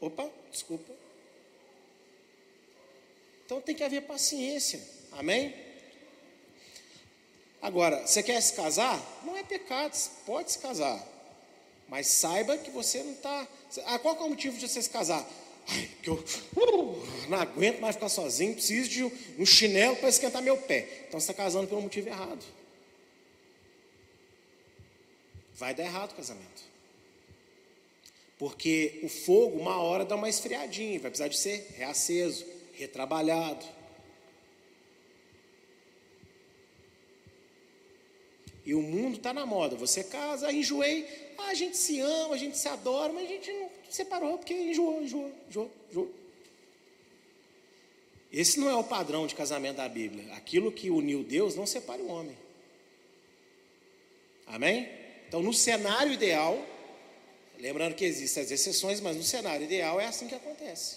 Opa, desculpa. Então tem que haver paciência, amém? Agora, você quer se casar? Não é pecado, pode se casar. Mas saiba que você não está. Ah, qual é o motivo de você se casar? Ai, que eu uh, não aguento mais ficar sozinho, preciso de um chinelo para esquentar meu pé. Então você está casando pelo motivo errado. Vai dar errado o casamento. Porque o fogo, uma hora, dá uma esfriadinha, vai precisar de ser reaceso, retrabalhado. E o mundo está na moda. Você casa, enjoei, ah, a gente se ama, a gente se adora, mas a gente não separou porque enjoou, enjoou, enjoou, enjoou. Esse não é o padrão de casamento da Bíblia. Aquilo que uniu Deus não separa o homem. Amém? Então, no cenário ideal, lembrando que existem as exceções, mas no cenário ideal é assim que acontece.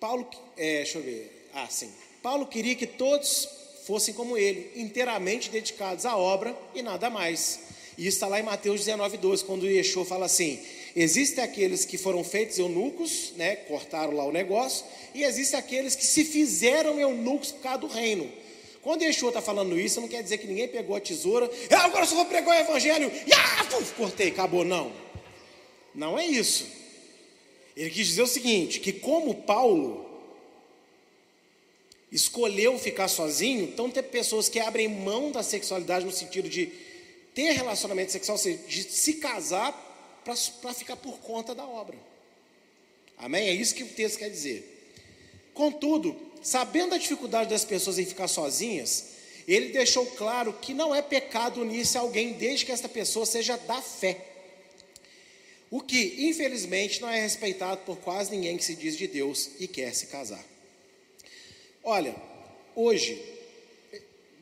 Paulo, é, deixa eu ver, ah, sim. Paulo queria que todos fossem como ele, inteiramente dedicados à obra e nada mais. E isso está lá em Mateus 19, 12, quando Yeshua fala assim: existem aqueles que foram feitos eunucos, né, cortaram lá o negócio, e existem aqueles que se fizeram eunucos por causa do reino. Quando Yeshua está falando isso, não quer dizer que ninguém pegou a tesoura, ah, agora só vou pregar o evangelho, e ah, puf, cortei, acabou. Não. Não é isso. Ele quis dizer o seguinte: que como Paulo escolheu ficar sozinho, então tem pessoas que abrem mão da sexualidade no sentido de ter relacionamento sexual, ou seja, de se casar para ficar por conta da obra. Amém? É isso que o texto quer dizer. Contudo, sabendo a dificuldade das pessoas em ficar sozinhas, ele deixou claro que não é pecado unir-se a alguém desde que esta pessoa seja da fé. O que, infelizmente, não é respeitado por quase ninguém que se diz de Deus e quer se casar. Olha, hoje,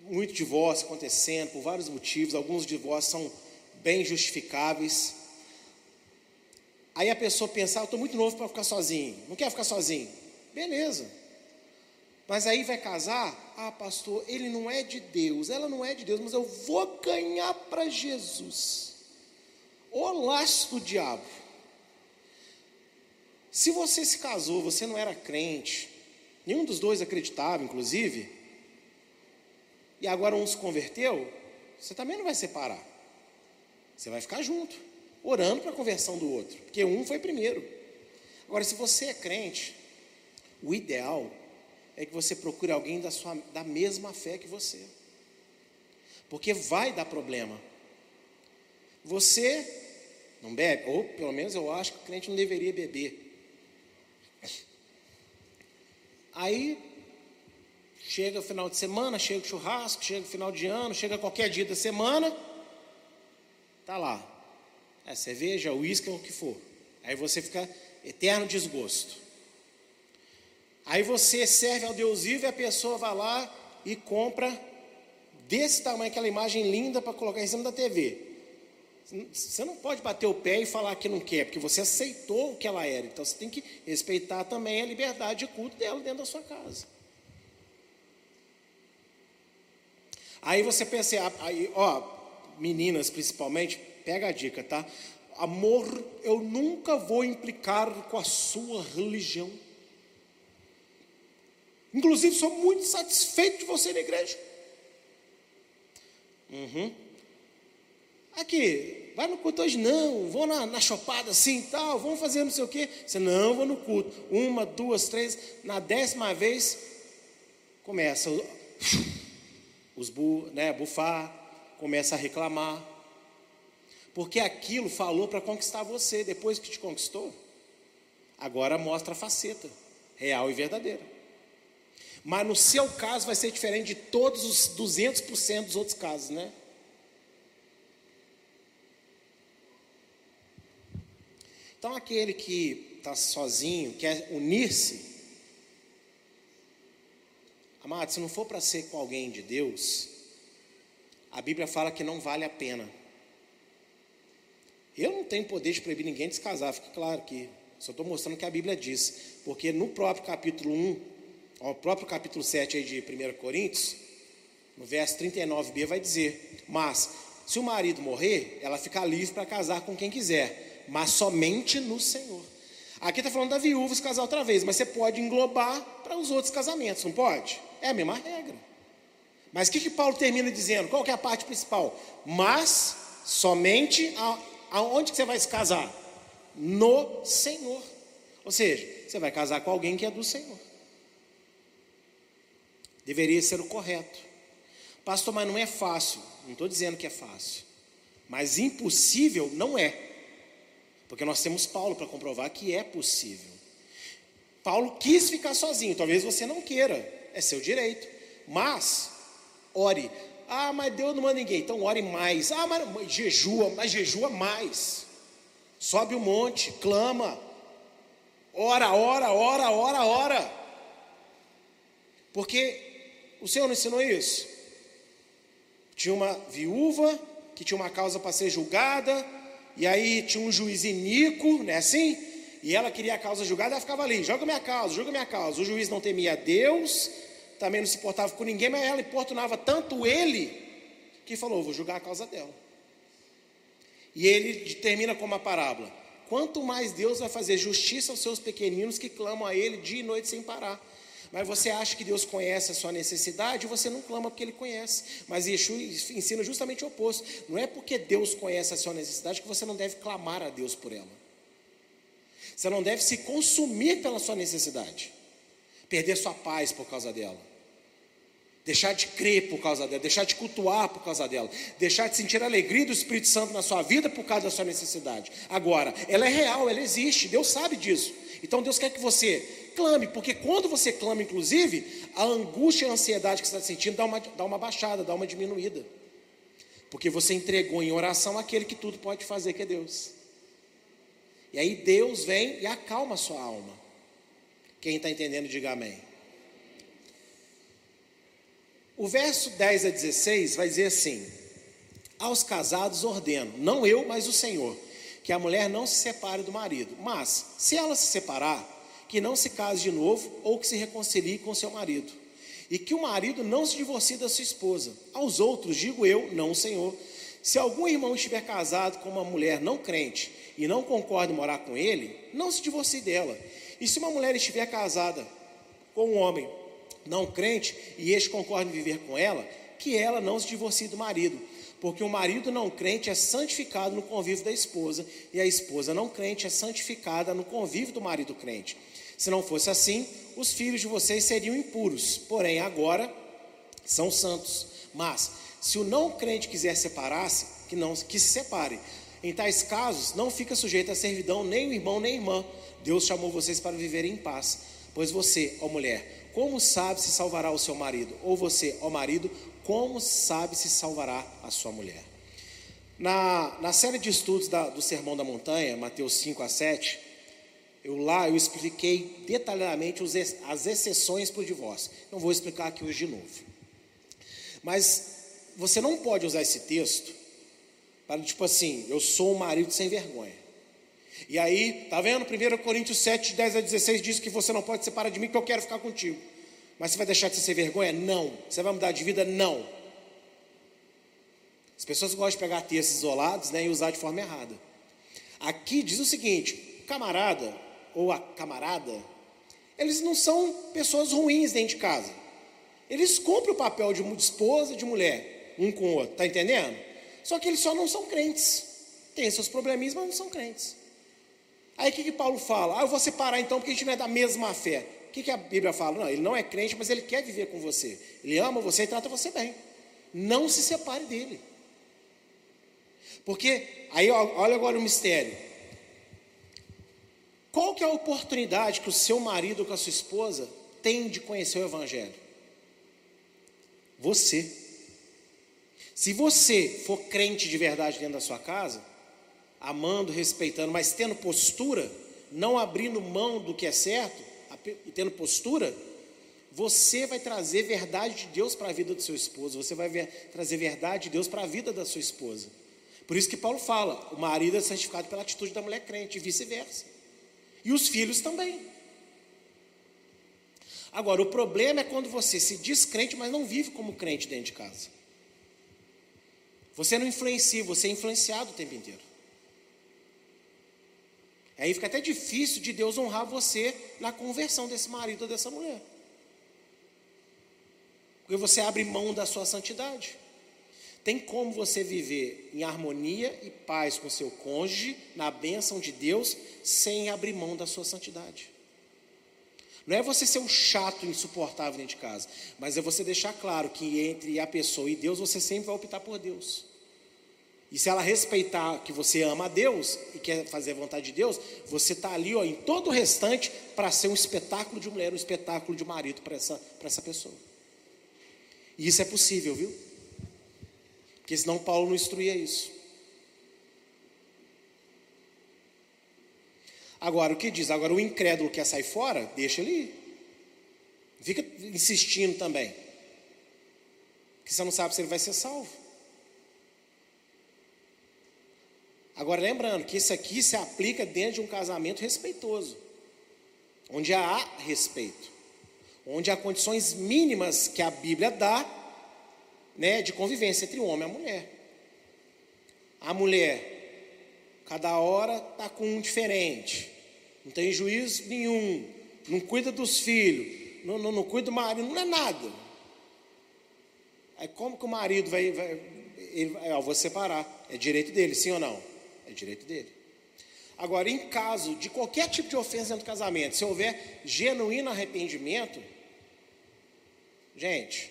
muito divórcio acontecendo por vários motivos, alguns divórcios são bem justificáveis. Aí a pessoa pensa, ah, eu estou muito novo para ficar sozinho, não quer ficar sozinho. Beleza. Mas aí vai casar, ah, pastor, ele não é de Deus, ela não é de Deus, mas eu vou ganhar para Jesus. O laço do diabo. Se você se casou, você não era crente, Nenhum dos dois acreditava, inclusive. E agora um se converteu, você também não vai separar. Você vai ficar junto, orando para a conversão do outro, porque um foi primeiro. Agora, se você é crente, o ideal é que você procure alguém da, sua, da mesma fé que você. Porque vai dar problema. Você não bebe, ou pelo menos eu acho que o crente não deveria beber. Aí chega o final de semana, chega o churrasco, chega o final de ano, chega qualquer dia da semana, tá lá. É cerveja, uísque, o que for. Aí você fica eterno desgosto. Aí você serve ao Deus vivo e a pessoa vai lá e compra desse tamanho aquela imagem linda para colocar em cima da TV. Você não pode bater o pé e falar que não quer, porque você aceitou o que ela era. Então você tem que respeitar também a liberdade de culto dela dentro da sua casa. Aí você pensa, aí, ó, meninas principalmente, pega a dica, tá? Amor, eu nunca vou implicar com a sua religião. Inclusive, sou muito satisfeito de você na igreja. Uhum. Aqui, vai no culto hoje? Não, vou na, na chopada assim tal, vamos fazer não sei o quê. Você não, vou no culto. Uma, duas, três, na décima vez, começa os bu, né, bufar, começa a reclamar. Porque aquilo falou para conquistar você, depois que te conquistou, agora mostra a faceta real e verdadeira. Mas no seu caso vai ser diferente de todos os 200% dos outros casos, né? Então, aquele que está sozinho, quer unir-se, amado, se não for para ser com alguém de Deus, a Bíblia fala que não vale a pena. Eu não tenho poder de proibir ninguém de se casar, fique claro que só estou mostrando o que a Bíblia diz, porque no próprio capítulo 1, o próprio capítulo 7 aí de 1 Coríntios, no verso 39b vai dizer: Mas se o marido morrer, ela fica livre para casar com quem quiser mas somente no Senhor. Aqui está falando da viúva se casar outra vez, mas você pode englobar para os outros casamentos, não pode? É a mesma regra. Mas o que, que Paulo termina dizendo? Qual é a parte principal? Mas somente a, aonde que você vai se casar? No Senhor. Ou seja, você vai casar com alguém que é do Senhor. Deveria ser o correto. Pastor, mas não é fácil. Não estou dizendo que é fácil. Mas impossível não é. Porque nós temos Paulo para comprovar que é possível. Paulo quis ficar sozinho, talvez você não queira, é seu direito. Mas, ore, Ah, mas Deus não manda ninguém. Então ore mais. Ah, mas jejua, mas jejua mais. Sobe o monte, clama. Ora, ora, ora, ora, ora. Porque o Senhor não ensinou isso? Tinha uma viúva que tinha uma causa para ser julgada, e aí tinha um juiz iníquo, não é assim? E ela queria a causa julgada, ela ficava ali, joga minha causa, joga minha causa. O juiz não temia Deus, também não se importava com ninguém, mas ela importunava tanto ele, que falou: vou julgar a causa dela. E ele termina com uma parábola: quanto mais Deus vai fazer justiça aos seus pequeninos que clamam a Ele dia e noite sem parar. Mas você acha que Deus conhece a sua necessidade, você não clama porque Ele conhece. Mas Yeshua ensina justamente o oposto. Não é porque Deus conhece a sua necessidade que você não deve clamar a Deus por ela. Você não deve se consumir pela sua necessidade, perder sua paz por causa dela deixar de crer por causa dela, deixar de cultuar por causa dela, deixar de sentir a alegria do Espírito Santo na sua vida por causa da sua necessidade. Agora, ela é real, ela existe, Deus sabe disso. Então Deus quer que você clame, porque quando você clama, inclusive, a angústia e a ansiedade que você está sentindo dá uma, dá uma baixada, dá uma diminuída. Porque você entregou em oração aquele que tudo pode fazer, que é Deus. E aí Deus vem e acalma a sua alma. Quem está entendendo, diga amém. O verso 10 a 16 vai dizer assim: Aos casados ordeno, não eu, mas o Senhor, que a mulher não se separe do marido, mas, se ela se separar, que não se case de novo ou que se reconcilie com seu marido, e que o marido não se divorcie da sua esposa. Aos outros, digo eu, não Senhor. Se algum irmão estiver casado com uma mulher não crente e não concorda em morar com ele, não se divorcie dela. E se uma mulher estiver casada com um homem não crente e este concorda em viver com ela, que ela não se divorcie do marido, porque o marido não crente é santificado no convívio da esposa e a esposa não crente é santificada no convívio do marido crente. Se não fosse assim, os filhos de vocês seriam impuros, porém agora são santos. Mas se o não crente quiser separar-se, que não que se separe. Em tais casos, não fica sujeito à servidão nem o irmão nem a irmã. Deus chamou vocês para viverem em paz. Pois você, ó mulher, como sabe se salvará o seu marido? Ou você, ó marido, como sabe se salvará a sua mulher? Na, na série de estudos da, do Sermão da Montanha, Mateus 5 a 7, eu lá eu expliquei detalhadamente as exceções para o divórcio. Não vou explicar aqui hoje de novo. Mas você não pode usar esse texto para tipo assim, eu sou um marido sem vergonha. E aí, tá vendo? 1 Coríntios 7, 10 a 16 diz que você não pode separar de mim, que eu quero ficar contigo. Mas você vai deixar de ser vergonha? Não. Você vai mudar de vida? Não. As pessoas gostam de pegar textos isolados né, e usar de forma errada. Aqui diz o seguinte: camarada ou a camarada, eles não são pessoas ruins dentro de casa. Eles cumprem o papel de esposa e de mulher, um com o outro, tá entendendo? Só que eles só não são crentes. Tem seus probleminhas, mas não são crentes. Aí o que, que Paulo fala? Ah, eu vou separar então porque a gente não é da mesma fé. O que, que a Bíblia fala? Não, ele não é crente, mas ele quer viver com você. Ele ama você e trata você bem. Não se separe dele. Porque, aí olha agora o mistério. Qual que é a oportunidade que o seu marido com a sua esposa tem de conhecer o Evangelho? Você. Se você for crente de verdade dentro da sua casa, amando, respeitando, mas tendo postura, não abrindo mão do que é certo, e tendo postura, você vai trazer verdade de Deus para a vida do seu esposo, você vai ver, trazer verdade de Deus para a vida da sua esposa. Por isso que Paulo fala: o marido é santificado pela atitude da mulher crente, e vice-versa. E os filhos também. Agora, o problema é quando você se diz crente, mas não vive como crente dentro de casa. Você não influencia, você é influenciado o tempo inteiro. Aí fica até difícil de Deus honrar você na conversão desse marido ou dessa mulher. Porque você abre mão da sua santidade. Tem como você viver em harmonia e paz com seu cônjuge, na bênção de Deus, sem abrir mão da sua santidade. Não é você ser um chato insuportável dentro de casa, mas é você deixar claro que entre a pessoa e Deus, você sempre vai optar por Deus. E se ela respeitar que você ama a Deus e quer fazer a vontade de Deus, você está ali ó, em todo o restante para ser um espetáculo de mulher, um espetáculo de marido para essa, essa pessoa. E isso é possível, viu? Porque senão Paulo não instruía isso. Agora, o que diz? Agora, o incrédulo quer sair fora, deixa ele ir. Fica insistindo também. Que você não sabe se ele vai ser salvo. Agora, lembrando que isso aqui se aplica dentro de um casamento respeitoso, onde há respeito, onde há condições mínimas que a Bíblia dá né, de convivência entre o homem e a mulher. A mulher, cada hora está com um diferente, não tem juízo nenhum, não cuida dos filhos, não, não, não cuida do marido, não é nada. Aí como que o marido vai, vai ele, vou separar? É direito dele, sim ou não? É direito dele. Agora, em caso de qualquer tipo de ofensa dentro do casamento, se houver genuíno arrependimento, gente,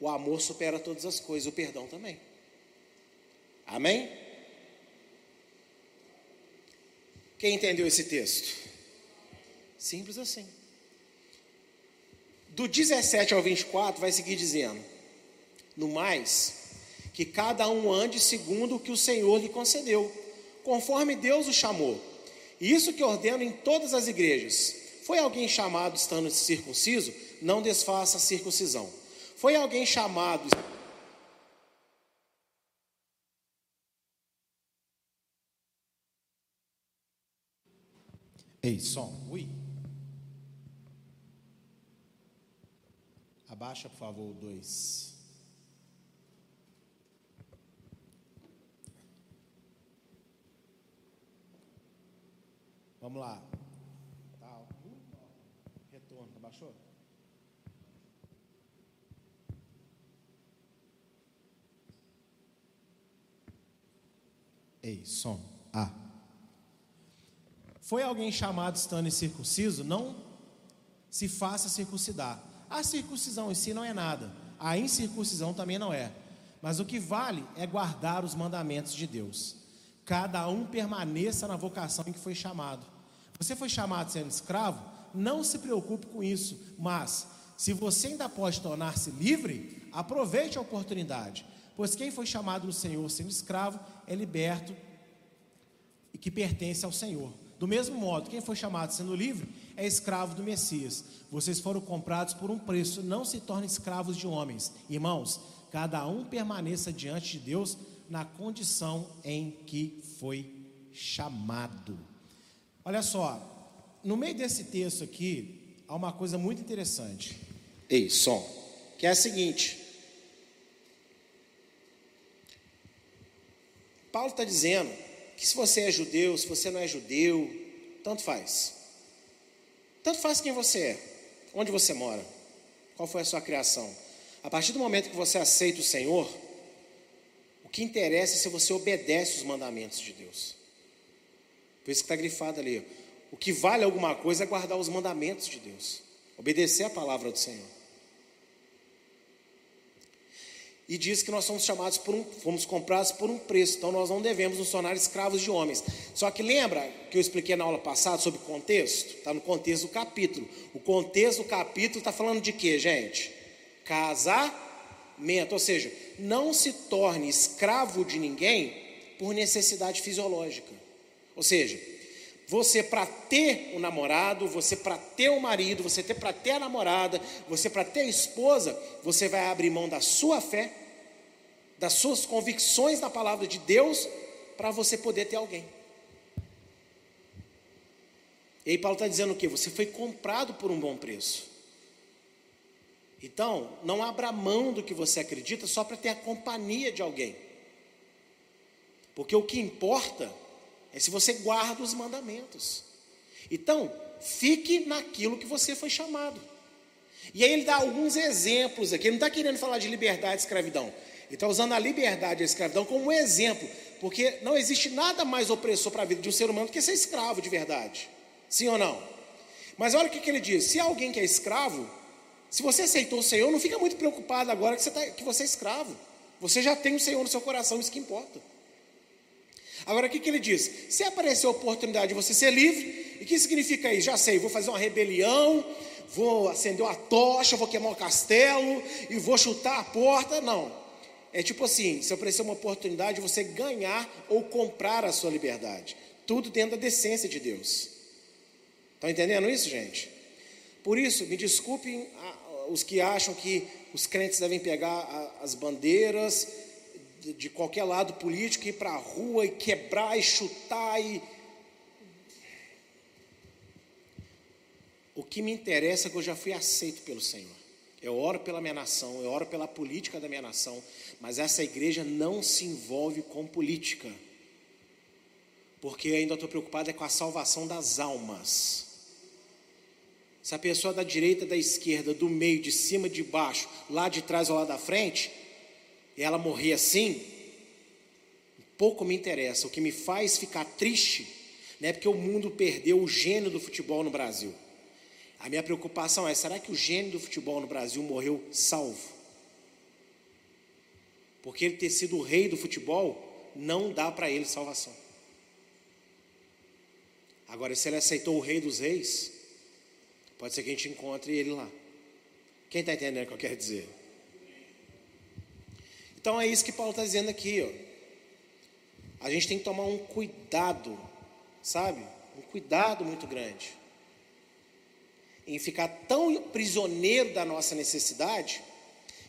o amor supera todas as coisas, o perdão também. Amém? Quem entendeu esse texto? Simples assim. Do 17 ao 24 vai seguir dizendo: No mais, que cada um ande segundo o que o Senhor lhe concedeu, conforme Deus o chamou. Isso que ordeno em todas as igrejas. Foi alguém chamado estando circunciso? Não desfaça a circuncisão. Foi alguém chamado Ei, som, ui. Abaixa, por favor, o 2. Vamos lá. Tá, retorno, abaixou? Ei, som. Ah. Foi alguém chamado estando circunciso? Não se faça circuncidar. A circuncisão em si não é nada. A incircuncisão também não é. Mas o que vale é guardar os mandamentos de Deus. Cada um permaneça na vocação em que foi chamado. Você foi chamado sendo escravo? Não se preocupe com isso, mas se você ainda pode tornar-se livre, aproveite a oportunidade, pois quem foi chamado no Senhor sendo escravo é liberto e que pertence ao Senhor. Do mesmo modo, quem foi chamado sendo livre é escravo do Messias. Vocês foram comprados por um preço, não se tornem escravos de homens. Irmãos, cada um permaneça diante de Deus na condição em que foi chamado. Olha só, no meio desse texto aqui, há uma coisa muito interessante. Ei, som, que é a seguinte. Paulo está dizendo que se você é judeu, se você não é judeu, tanto faz. Tanto faz quem você é, onde você mora, qual foi a sua criação. A partir do momento que você aceita o Senhor, o que interessa é se você obedece os mandamentos de Deus. Por isso que está grifado ali. O que vale alguma coisa é guardar os mandamentos de Deus, obedecer a palavra do Senhor. E diz que nós somos chamados por um, fomos comprados por um preço, então nós não devemos nos tornar escravos de homens. Só que lembra que eu expliquei na aula passada sobre contexto? Está no contexto do capítulo. O contexto do capítulo está falando de quê, gente? Casamento, ou seja, não se torne escravo de ninguém por necessidade fisiológica. Ou seja, você para ter o um namorado, você para ter o um marido, você para ter a namorada, você para ter a esposa, você vai abrir mão da sua fé, das suas convicções na palavra de Deus, para você poder ter alguém. E aí Paulo está dizendo o que? Você foi comprado por um bom preço. Então, não abra mão do que você acredita só para ter a companhia de alguém. Porque o que importa é se você guarda os mandamentos. Então, fique naquilo que você foi chamado. E aí ele dá alguns exemplos aqui. Ele não está querendo falar de liberdade e escravidão. Ele está usando a liberdade e a escravidão como um exemplo. Porque não existe nada mais opressor para a vida de um ser humano do que ser escravo de verdade. Sim ou não? Mas olha o que, que ele diz: se alguém que é escravo, se você aceitou o Senhor, não fica muito preocupado agora que você, tá, que você é escravo. Você já tem o Senhor no seu coração, isso que importa. Agora, o que, que ele diz? Se aparecer a oportunidade de você ser livre, e o que significa isso? Já sei, vou fazer uma rebelião, vou acender uma tocha, vou queimar um castelo e vou chutar a porta. Não. é tipo assim: se oferecer uma oportunidade de você ganhar ou comprar a sua liberdade. Tudo dentro da decência de Deus. Estão entendendo isso, gente? Por isso, me desculpem os que acham que os crentes devem pegar as bandeiras de qualquer lado político, ir para a rua e quebrar e chutar e. O que me interessa é que eu já fui aceito pelo Senhor. Eu oro pela minha nação, eu oro pela política da minha nação, mas essa igreja não se envolve com política, porque eu ainda estou preocupado é com a salvação das almas. Se a pessoa da direita, da esquerda, do meio, de cima, de baixo, lá de trás ou lá da frente, ela morrer assim, pouco me interessa. O que me faz ficar triste não é porque o mundo perdeu o gênio do futebol no Brasil. A minha preocupação é: será que o gênio do futebol no Brasil morreu salvo? Porque ele ter sido o rei do futebol não dá para ele salvação. Agora, se ele aceitou o rei dos reis, Pode ser que a gente encontre ele lá. Quem está entendendo o que eu quero dizer? Então é isso que Paulo está dizendo aqui. Ó. A gente tem que tomar um cuidado, sabe? Um cuidado muito grande. Em ficar tão prisioneiro da nossa necessidade,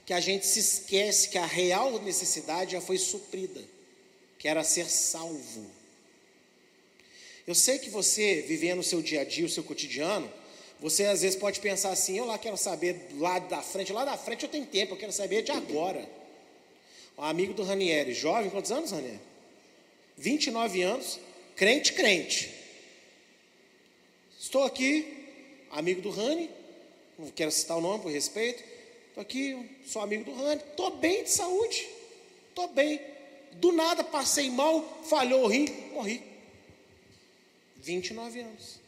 que a gente se esquece que a real necessidade já foi suprida, que era ser salvo. Eu sei que você, vivendo o seu dia a dia, o seu cotidiano, você às vezes pode pensar assim: eu lá quero saber lá da frente, lá da frente eu tenho tempo, eu quero saber de agora. Amigo do Ranieri, jovem, quantos anos, Ranieri? 29 anos, crente, crente. Estou aqui, amigo do Rani, não quero citar o nome por respeito. Estou aqui, sou amigo do Rani, estou bem de saúde, estou bem. Do nada passei mal, falhou o rim, morri. 29 anos.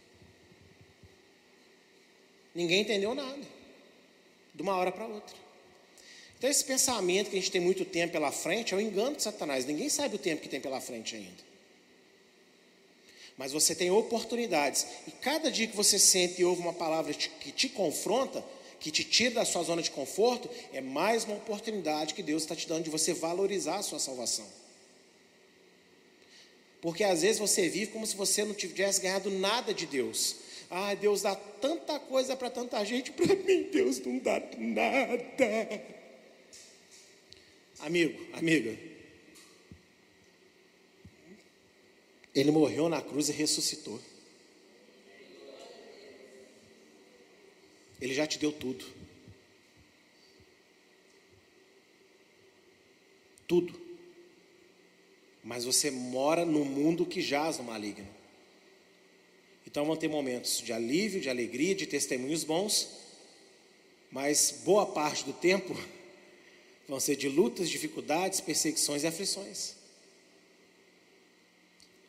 Ninguém entendeu nada. De uma hora para outra. Então, esse pensamento que a gente tem muito tempo pela frente é o engano de Satanás. Ninguém sabe o tempo que tem pela frente ainda. Mas você tem oportunidades. E cada dia que você sente e ouve uma palavra que te confronta, que te tira da sua zona de conforto, é mais uma oportunidade que Deus está te dando de você valorizar a sua salvação. Porque às vezes você vive como se você não tivesse ganhado nada de Deus. Ah, Deus dá tanta coisa para tanta gente, para mim Deus não dá nada. Amigo, amiga, ele morreu na cruz e ressuscitou. Ele já te deu tudo. Tudo. Mas você mora no mundo que jaz no maligno. Então vão ter momentos de alívio, de alegria, de testemunhos bons, mas boa parte do tempo vão ser de lutas, dificuldades, perseguições e aflições.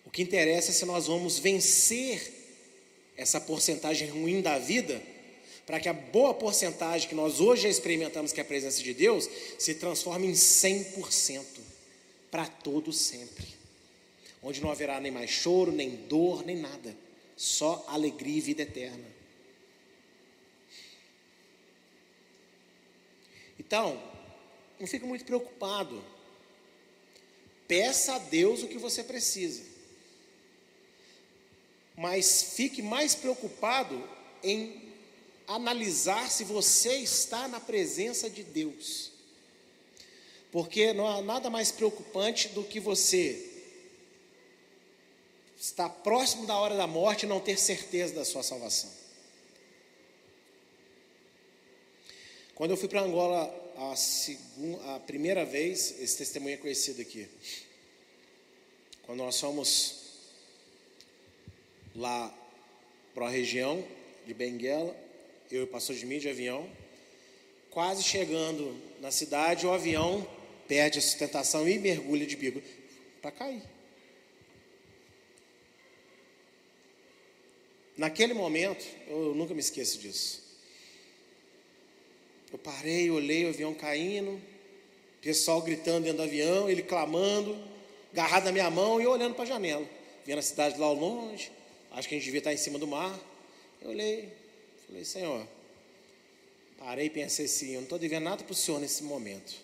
O que interessa é se nós vamos vencer essa porcentagem ruim da vida, para que a boa porcentagem que nós hoje já experimentamos, que é a presença de Deus, se transforme em 100% para todo sempre. Onde não haverá nem mais choro, nem dor, nem nada só alegria e vida eterna. Então, não fique muito preocupado. Peça a Deus o que você precisa. Mas fique mais preocupado em analisar se você está na presença de Deus. Porque não há nada mais preocupante do que você estar próximo da hora da morte e não ter certeza da sua salvação. Quando eu fui para Angola a, segunda, a primeira vez, esse testemunho é conhecido aqui. Quando nós fomos lá para a região de Benguela, eu e o pastor de mim de avião, quase chegando na cidade, o avião perde a sustentação e mergulha de bico para cair. Naquele momento, eu nunca me esqueço disso. Eu parei, olhei o avião caindo, pessoal gritando dentro do avião, ele clamando, agarrado na minha mão e eu olhando para a janela. Vendo a cidade lá ao longe, acho que a gente devia estar em cima do mar. Eu olhei, falei, Senhor, parei e pensei assim, eu não estou devendo nada para o Senhor nesse momento.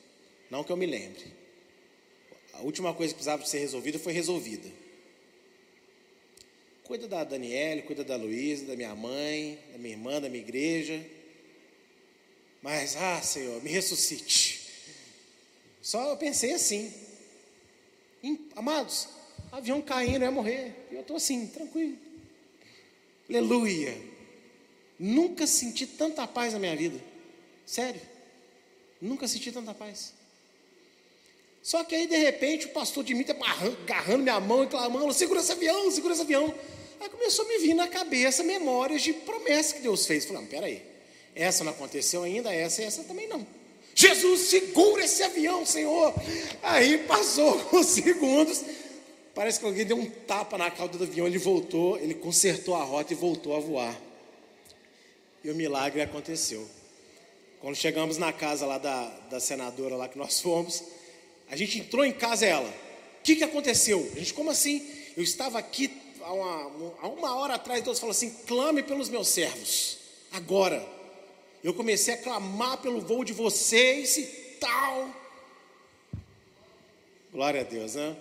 Não que eu me lembre. A última coisa que precisava ser resolvida foi resolvida. Cuida da Daniela, cuida da Luísa, da minha mãe, da minha irmã, da minha igreja. Mas, ah, Senhor, me ressuscite. Só eu pensei assim. Amados, avião caindo, eu ia morrer. E eu estou assim, tranquilo. Aleluia. Nunca senti tanta paz na minha vida. Sério. Nunca senti tanta paz. Só que aí, de repente, o pastor de mim está agarrando minha mão e clamando: segura esse avião, segura esse avião. Aí começou a me vir na cabeça memórias de promessas que Deus fez. Falei: não, peraí, essa não aconteceu ainda, essa e essa também não. Jesus, segura esse avião, Senhor. Aí passou alguns segundos. Parece que alguém deu um tapa na cauda do avião, ele voltou, ele consertou a rota e voltou a voar. E o milagre aconteceu. Quando chegamos na casa lá da, da senadora lá que nós fomos, a gente entrou em casa ela. O que, que aconteceu? A gente, como assim? Eu estava aqui há uma, há uma hora atrás, Deus falou assim: clame pelos meus servos. Agora. Eu comecei a clamar pelo voo de vocês e tal. Glória a Deus, né?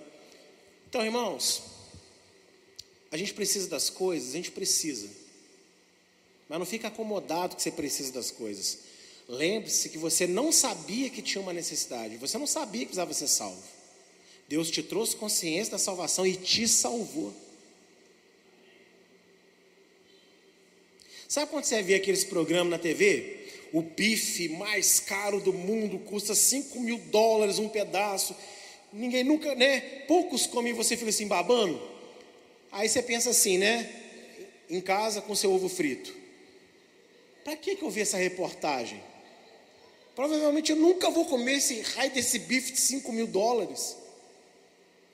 Então, irmãos, a gente precisa das coisas, a gente precisa. Mas não fica acomodado que você precisa das coisas. Lembre-se que você não sabia que tinha uma necessidade, você não sabia que precisava ser salvo. Deus te trouxe consciência da salvação e te salvou. Sabe quando você vê aqueles programas na TV? O bife mais caro do mundo custa 5 mil dólares um pedaço. Ninguém nunca, né? Poucos comem e você fica assim babando. Aí você pensa assim, né? Em casa com seu ovo frito. Para que, que eu vi essa reportagem? Provavelmente eu nunca vou comer esse raio desse bife de 5 mil dólares.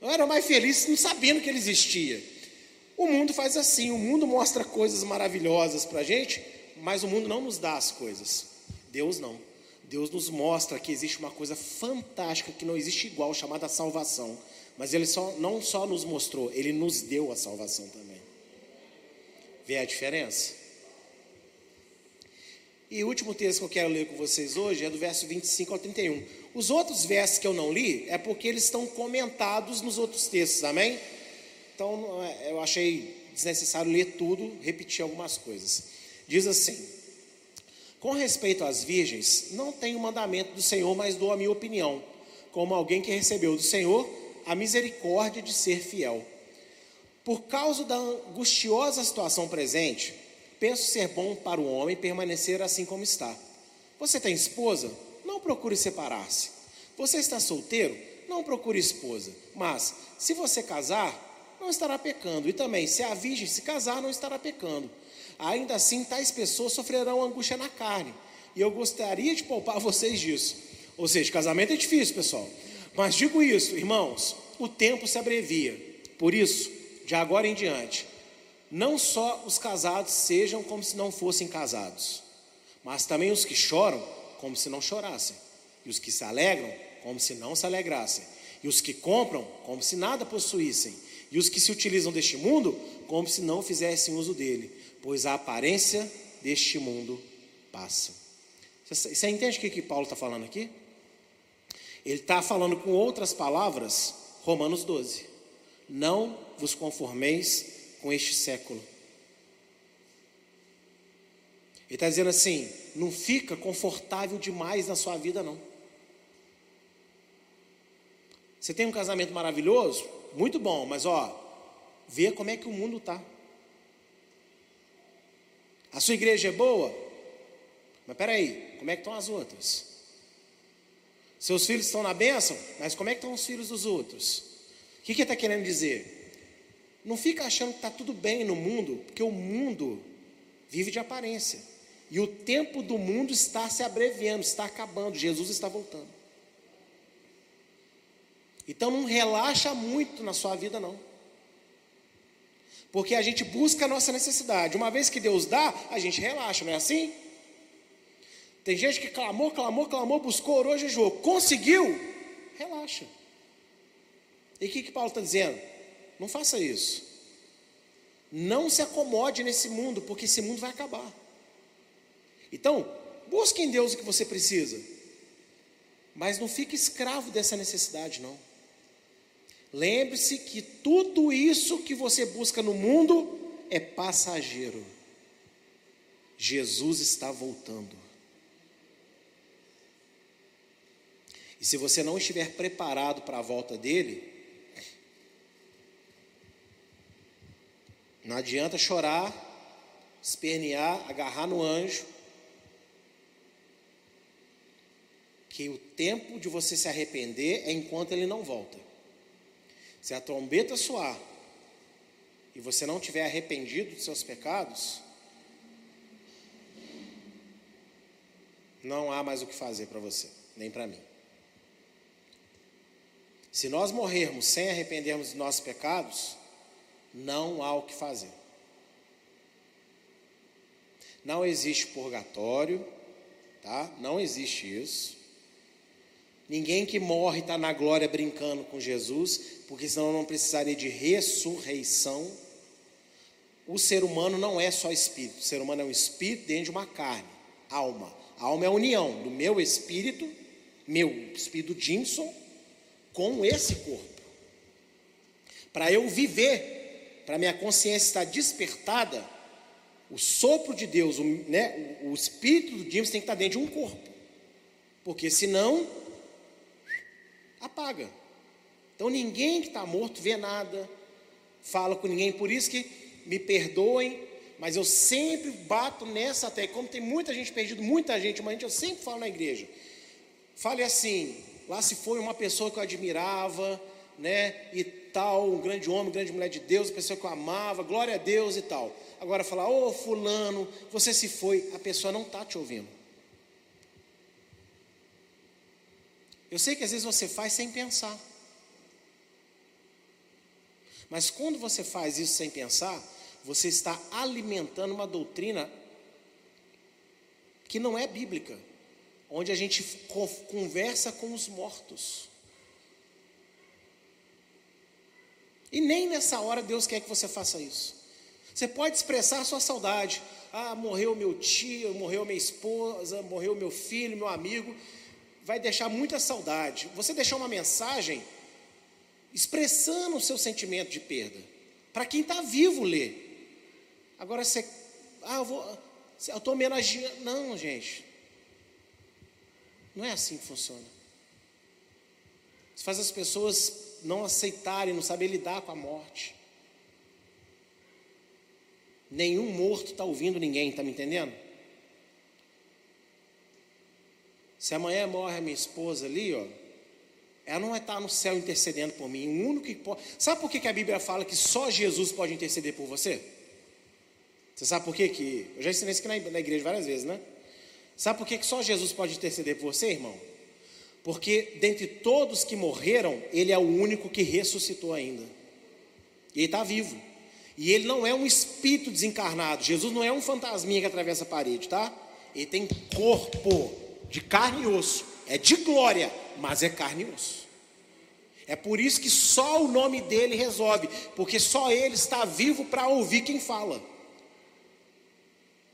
Eu era mais feliz não sabendo que ele existia. O mundo faz assim, o mundo mostra coisas maravilhosas para a gente, mas o mundo não nos dá as coisas. Deus não. Deus nos mostra que existe uma coisa fantástica que não existe igual, chamada salvação. Mas Ele só, não só nos mostrou, Ele nos deu a salvação também. Vê a diferença? E o último texto que eu quero ler com vocês hoje é do verso 25 ao 31. Os outros versos que eu não li é porque eles estão comentados nos outros textos, amém? Então é, eu achei desnecessário ler tudo, repetir algumas coisas. Diz assim: Com respeito às virgens, não tenho mandamento do Senhor, mas dou a minha opinião, como alguém que recebeu do Senhor a misericórdia de ser fiel. Por causa da angustiosa situação presente, penso ser bom para o homem permanecer assim como está. Você tem esposa? Não procure separar-se. Você está solteiro? Não procure esposa. Mas, se você casar, não estará pecando. E também, se a virgem se casar, não estará pecando. Ainda assim, tais pessoas sofrerão angústia na carne. E eu gostaria de poupar vocês disso. Ou seja, casamento é difícil, pessoal. Mas digo isso, irmãos, o tempo se abrevia. Por isso, de agora em diante, não só os casados sejam como se não fossem casados, mas também os que choram como se não chorassem, e os que se alegram como se não se alegrassem, e os que compram como se nada possuíssem, e os que se utilizam deste mundo como se não fizessem uso dele, pois a aparência deste mundo passa. Você entende o que, que Paulo está falando aqui? Ele está falando com outras palavras, Romanos 12. Não vos conformeis com este século. Ele está dizendo assim: não fica confortável demais na sua vida, não. Você tem um casamento maravilhoso? Muito bom, mas ó, vê como é que o mundo está. A sua igreja é boa? Mas peraí, como é que estão as outras? Seus filhos estão na bênção? Mas como é que estão os filhos dos outros? O que, que ele está querendo dizer? Não fica achando que está tudo bem no mundo, porque o mundo vive de aparência. E o tempo do mundo está se abreviando, está acabando. Jesus está voltando. Então não relaxa muito na sua vida, não. Porque a gente busca a nossa necessidade. Uma vez que Deus dá, a gente relaxa, não é assim? Tem gente que clamou, clamou, clamou, buscou, orou, jejuou. Conseguiu? Relaxa. E o que, que Paulo está dizendo? Não faça isso. Não se acomode nesse mundo, porque esse mundo vai acabar. Então, busque em Deus o que você precisa. Mas não fique escravo dessa necessidade, não. Lembre-se que tudo isso que você busca no mundo é passageiro. Jesus está voltando. E se você não estiver preparado para a volta dele, não adianta chorar, espernear, agarrar no anjo, que o tempo de você se arrepender é enquanto ele não volta. Se a trombeta soar e você não tiver arrependido dos seus pecados, não há mais o que fazer para você, nem para mim. Se nós morrermos sem arrependermos dos nossos pecados, não há o que fazer. Não existe purgatório, tá? Não existe isso. Ninguém que morre está na glória brincando com Jesus, porque senão não precisaria de ressurreição. O ser humano não é só espírito, o ser humano é um espírito dentro de uma carne, alma. A alma é a união do meu espírito, meu espírito Jimson, com esse corpo. Para eu viver, para minha consciência estar despertada, o sopro de Deus, o, né, o, o espírito do Jimson tem que estar dentro de um corpo. Porque senão, apaga. Então ninguém que está morto vê nada, fala com ninguém. Por isso que me perdoem, mas eu sempre bato nessa até. Como tem muita gente perdida, muita gente, mas eu sempre falo na igreja. Fale assim: lá se foi uma pessoa que eu admirava, né? E tal, um grande homem, grande mulher de Deus, pessoa que eu amava, glória a Deus e tal. Agora falar, ô oh, fulano, você se foi, a pessoa não está te ouvindo. Eu sei que às vezes você faz sem pensar. Mas quando você faz isso sem pensar, você está alimentando uma doutrina que não é bíblica onde a gente conversa com os mortos. E nem nessa hora Deus quer que você faça isso. Você pode expressar sua saudade. Ah, morreu meu tio, morreu minha esposa, morreu meu filho, meu amigo. Vai deixar muita saudade. Você deixar uma mensagem expressando o seu sentimento de perda. Para quem está vivo ler. Agora você. Ah, eu vou. Eu estou homenageando. Não, gente. Não é assim que funciona. Isso faz as pessoas não aceitarem, não saber lidar com a morte. Nenhum morto está ouvindo ninguém, está me entendendo? Se amanhã morre a minha esposa ali, ó, ela não vai estar no céu intercedendo por mim. O único que pode. Sabe por que a Bíblia fala que só Jesus pode interceder por você? Você sabe por quê? que Eu já ensinei isso aqui na igreja várias vezes, né? Sabe por que só Jesus pode interceder por você, irmão? Porque dentre todos que morreram, ele é o único que ressuscitou ainda. E ele está vivo. E ele não é um espírito desencarnado. Jesus não é um fantasminha que atravessa a parede, tá? Ele tem corpo de carne e osso. É de glória, mas é carne e osso. É por isso que só o nome dele resolve, porque só ele está vivo para ouvir quem fala.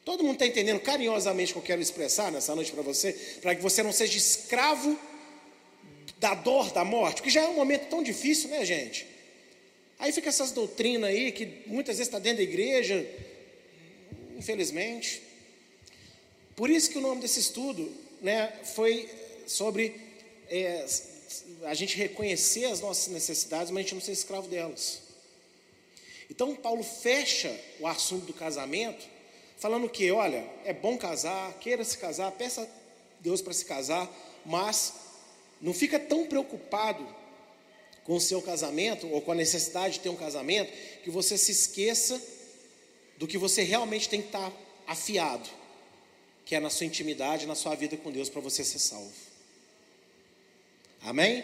Todo mundo está entendendo carinhosamente o que eu quero expressar nessa noite para você, para que você não seja escravo da dor da morte, que já é um momento tão difícil, né, gente? Aí fica essas doutrinas aí que muitas vezes está dentro da igreja, infelizmente. Por isso que o nome desse estudo, né, foi sobre é, a gente reconhecer as nossas necessidades, mas a gente não ser escravo delas. Então Paulo fecha o assunto do casamento falando que, olha, é bom casar, queira se casar, peça Deus para se casar, mas não fica tão preocupado com o seu casamento ou com a necessidade de ter um casamento que você se esqueça do que você realmente tem que estar afiado, que é na sua intimidade, na sua vida com Deus para você ser salvo. Amém?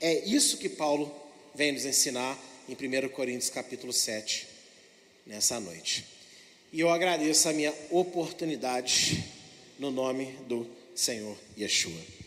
É isso que Paulo vem nos ensinar em 1 Coríntios capítulo 7 nessa noite. E eu agradeço a minha oportunidade no nome do Senhor Yeshua.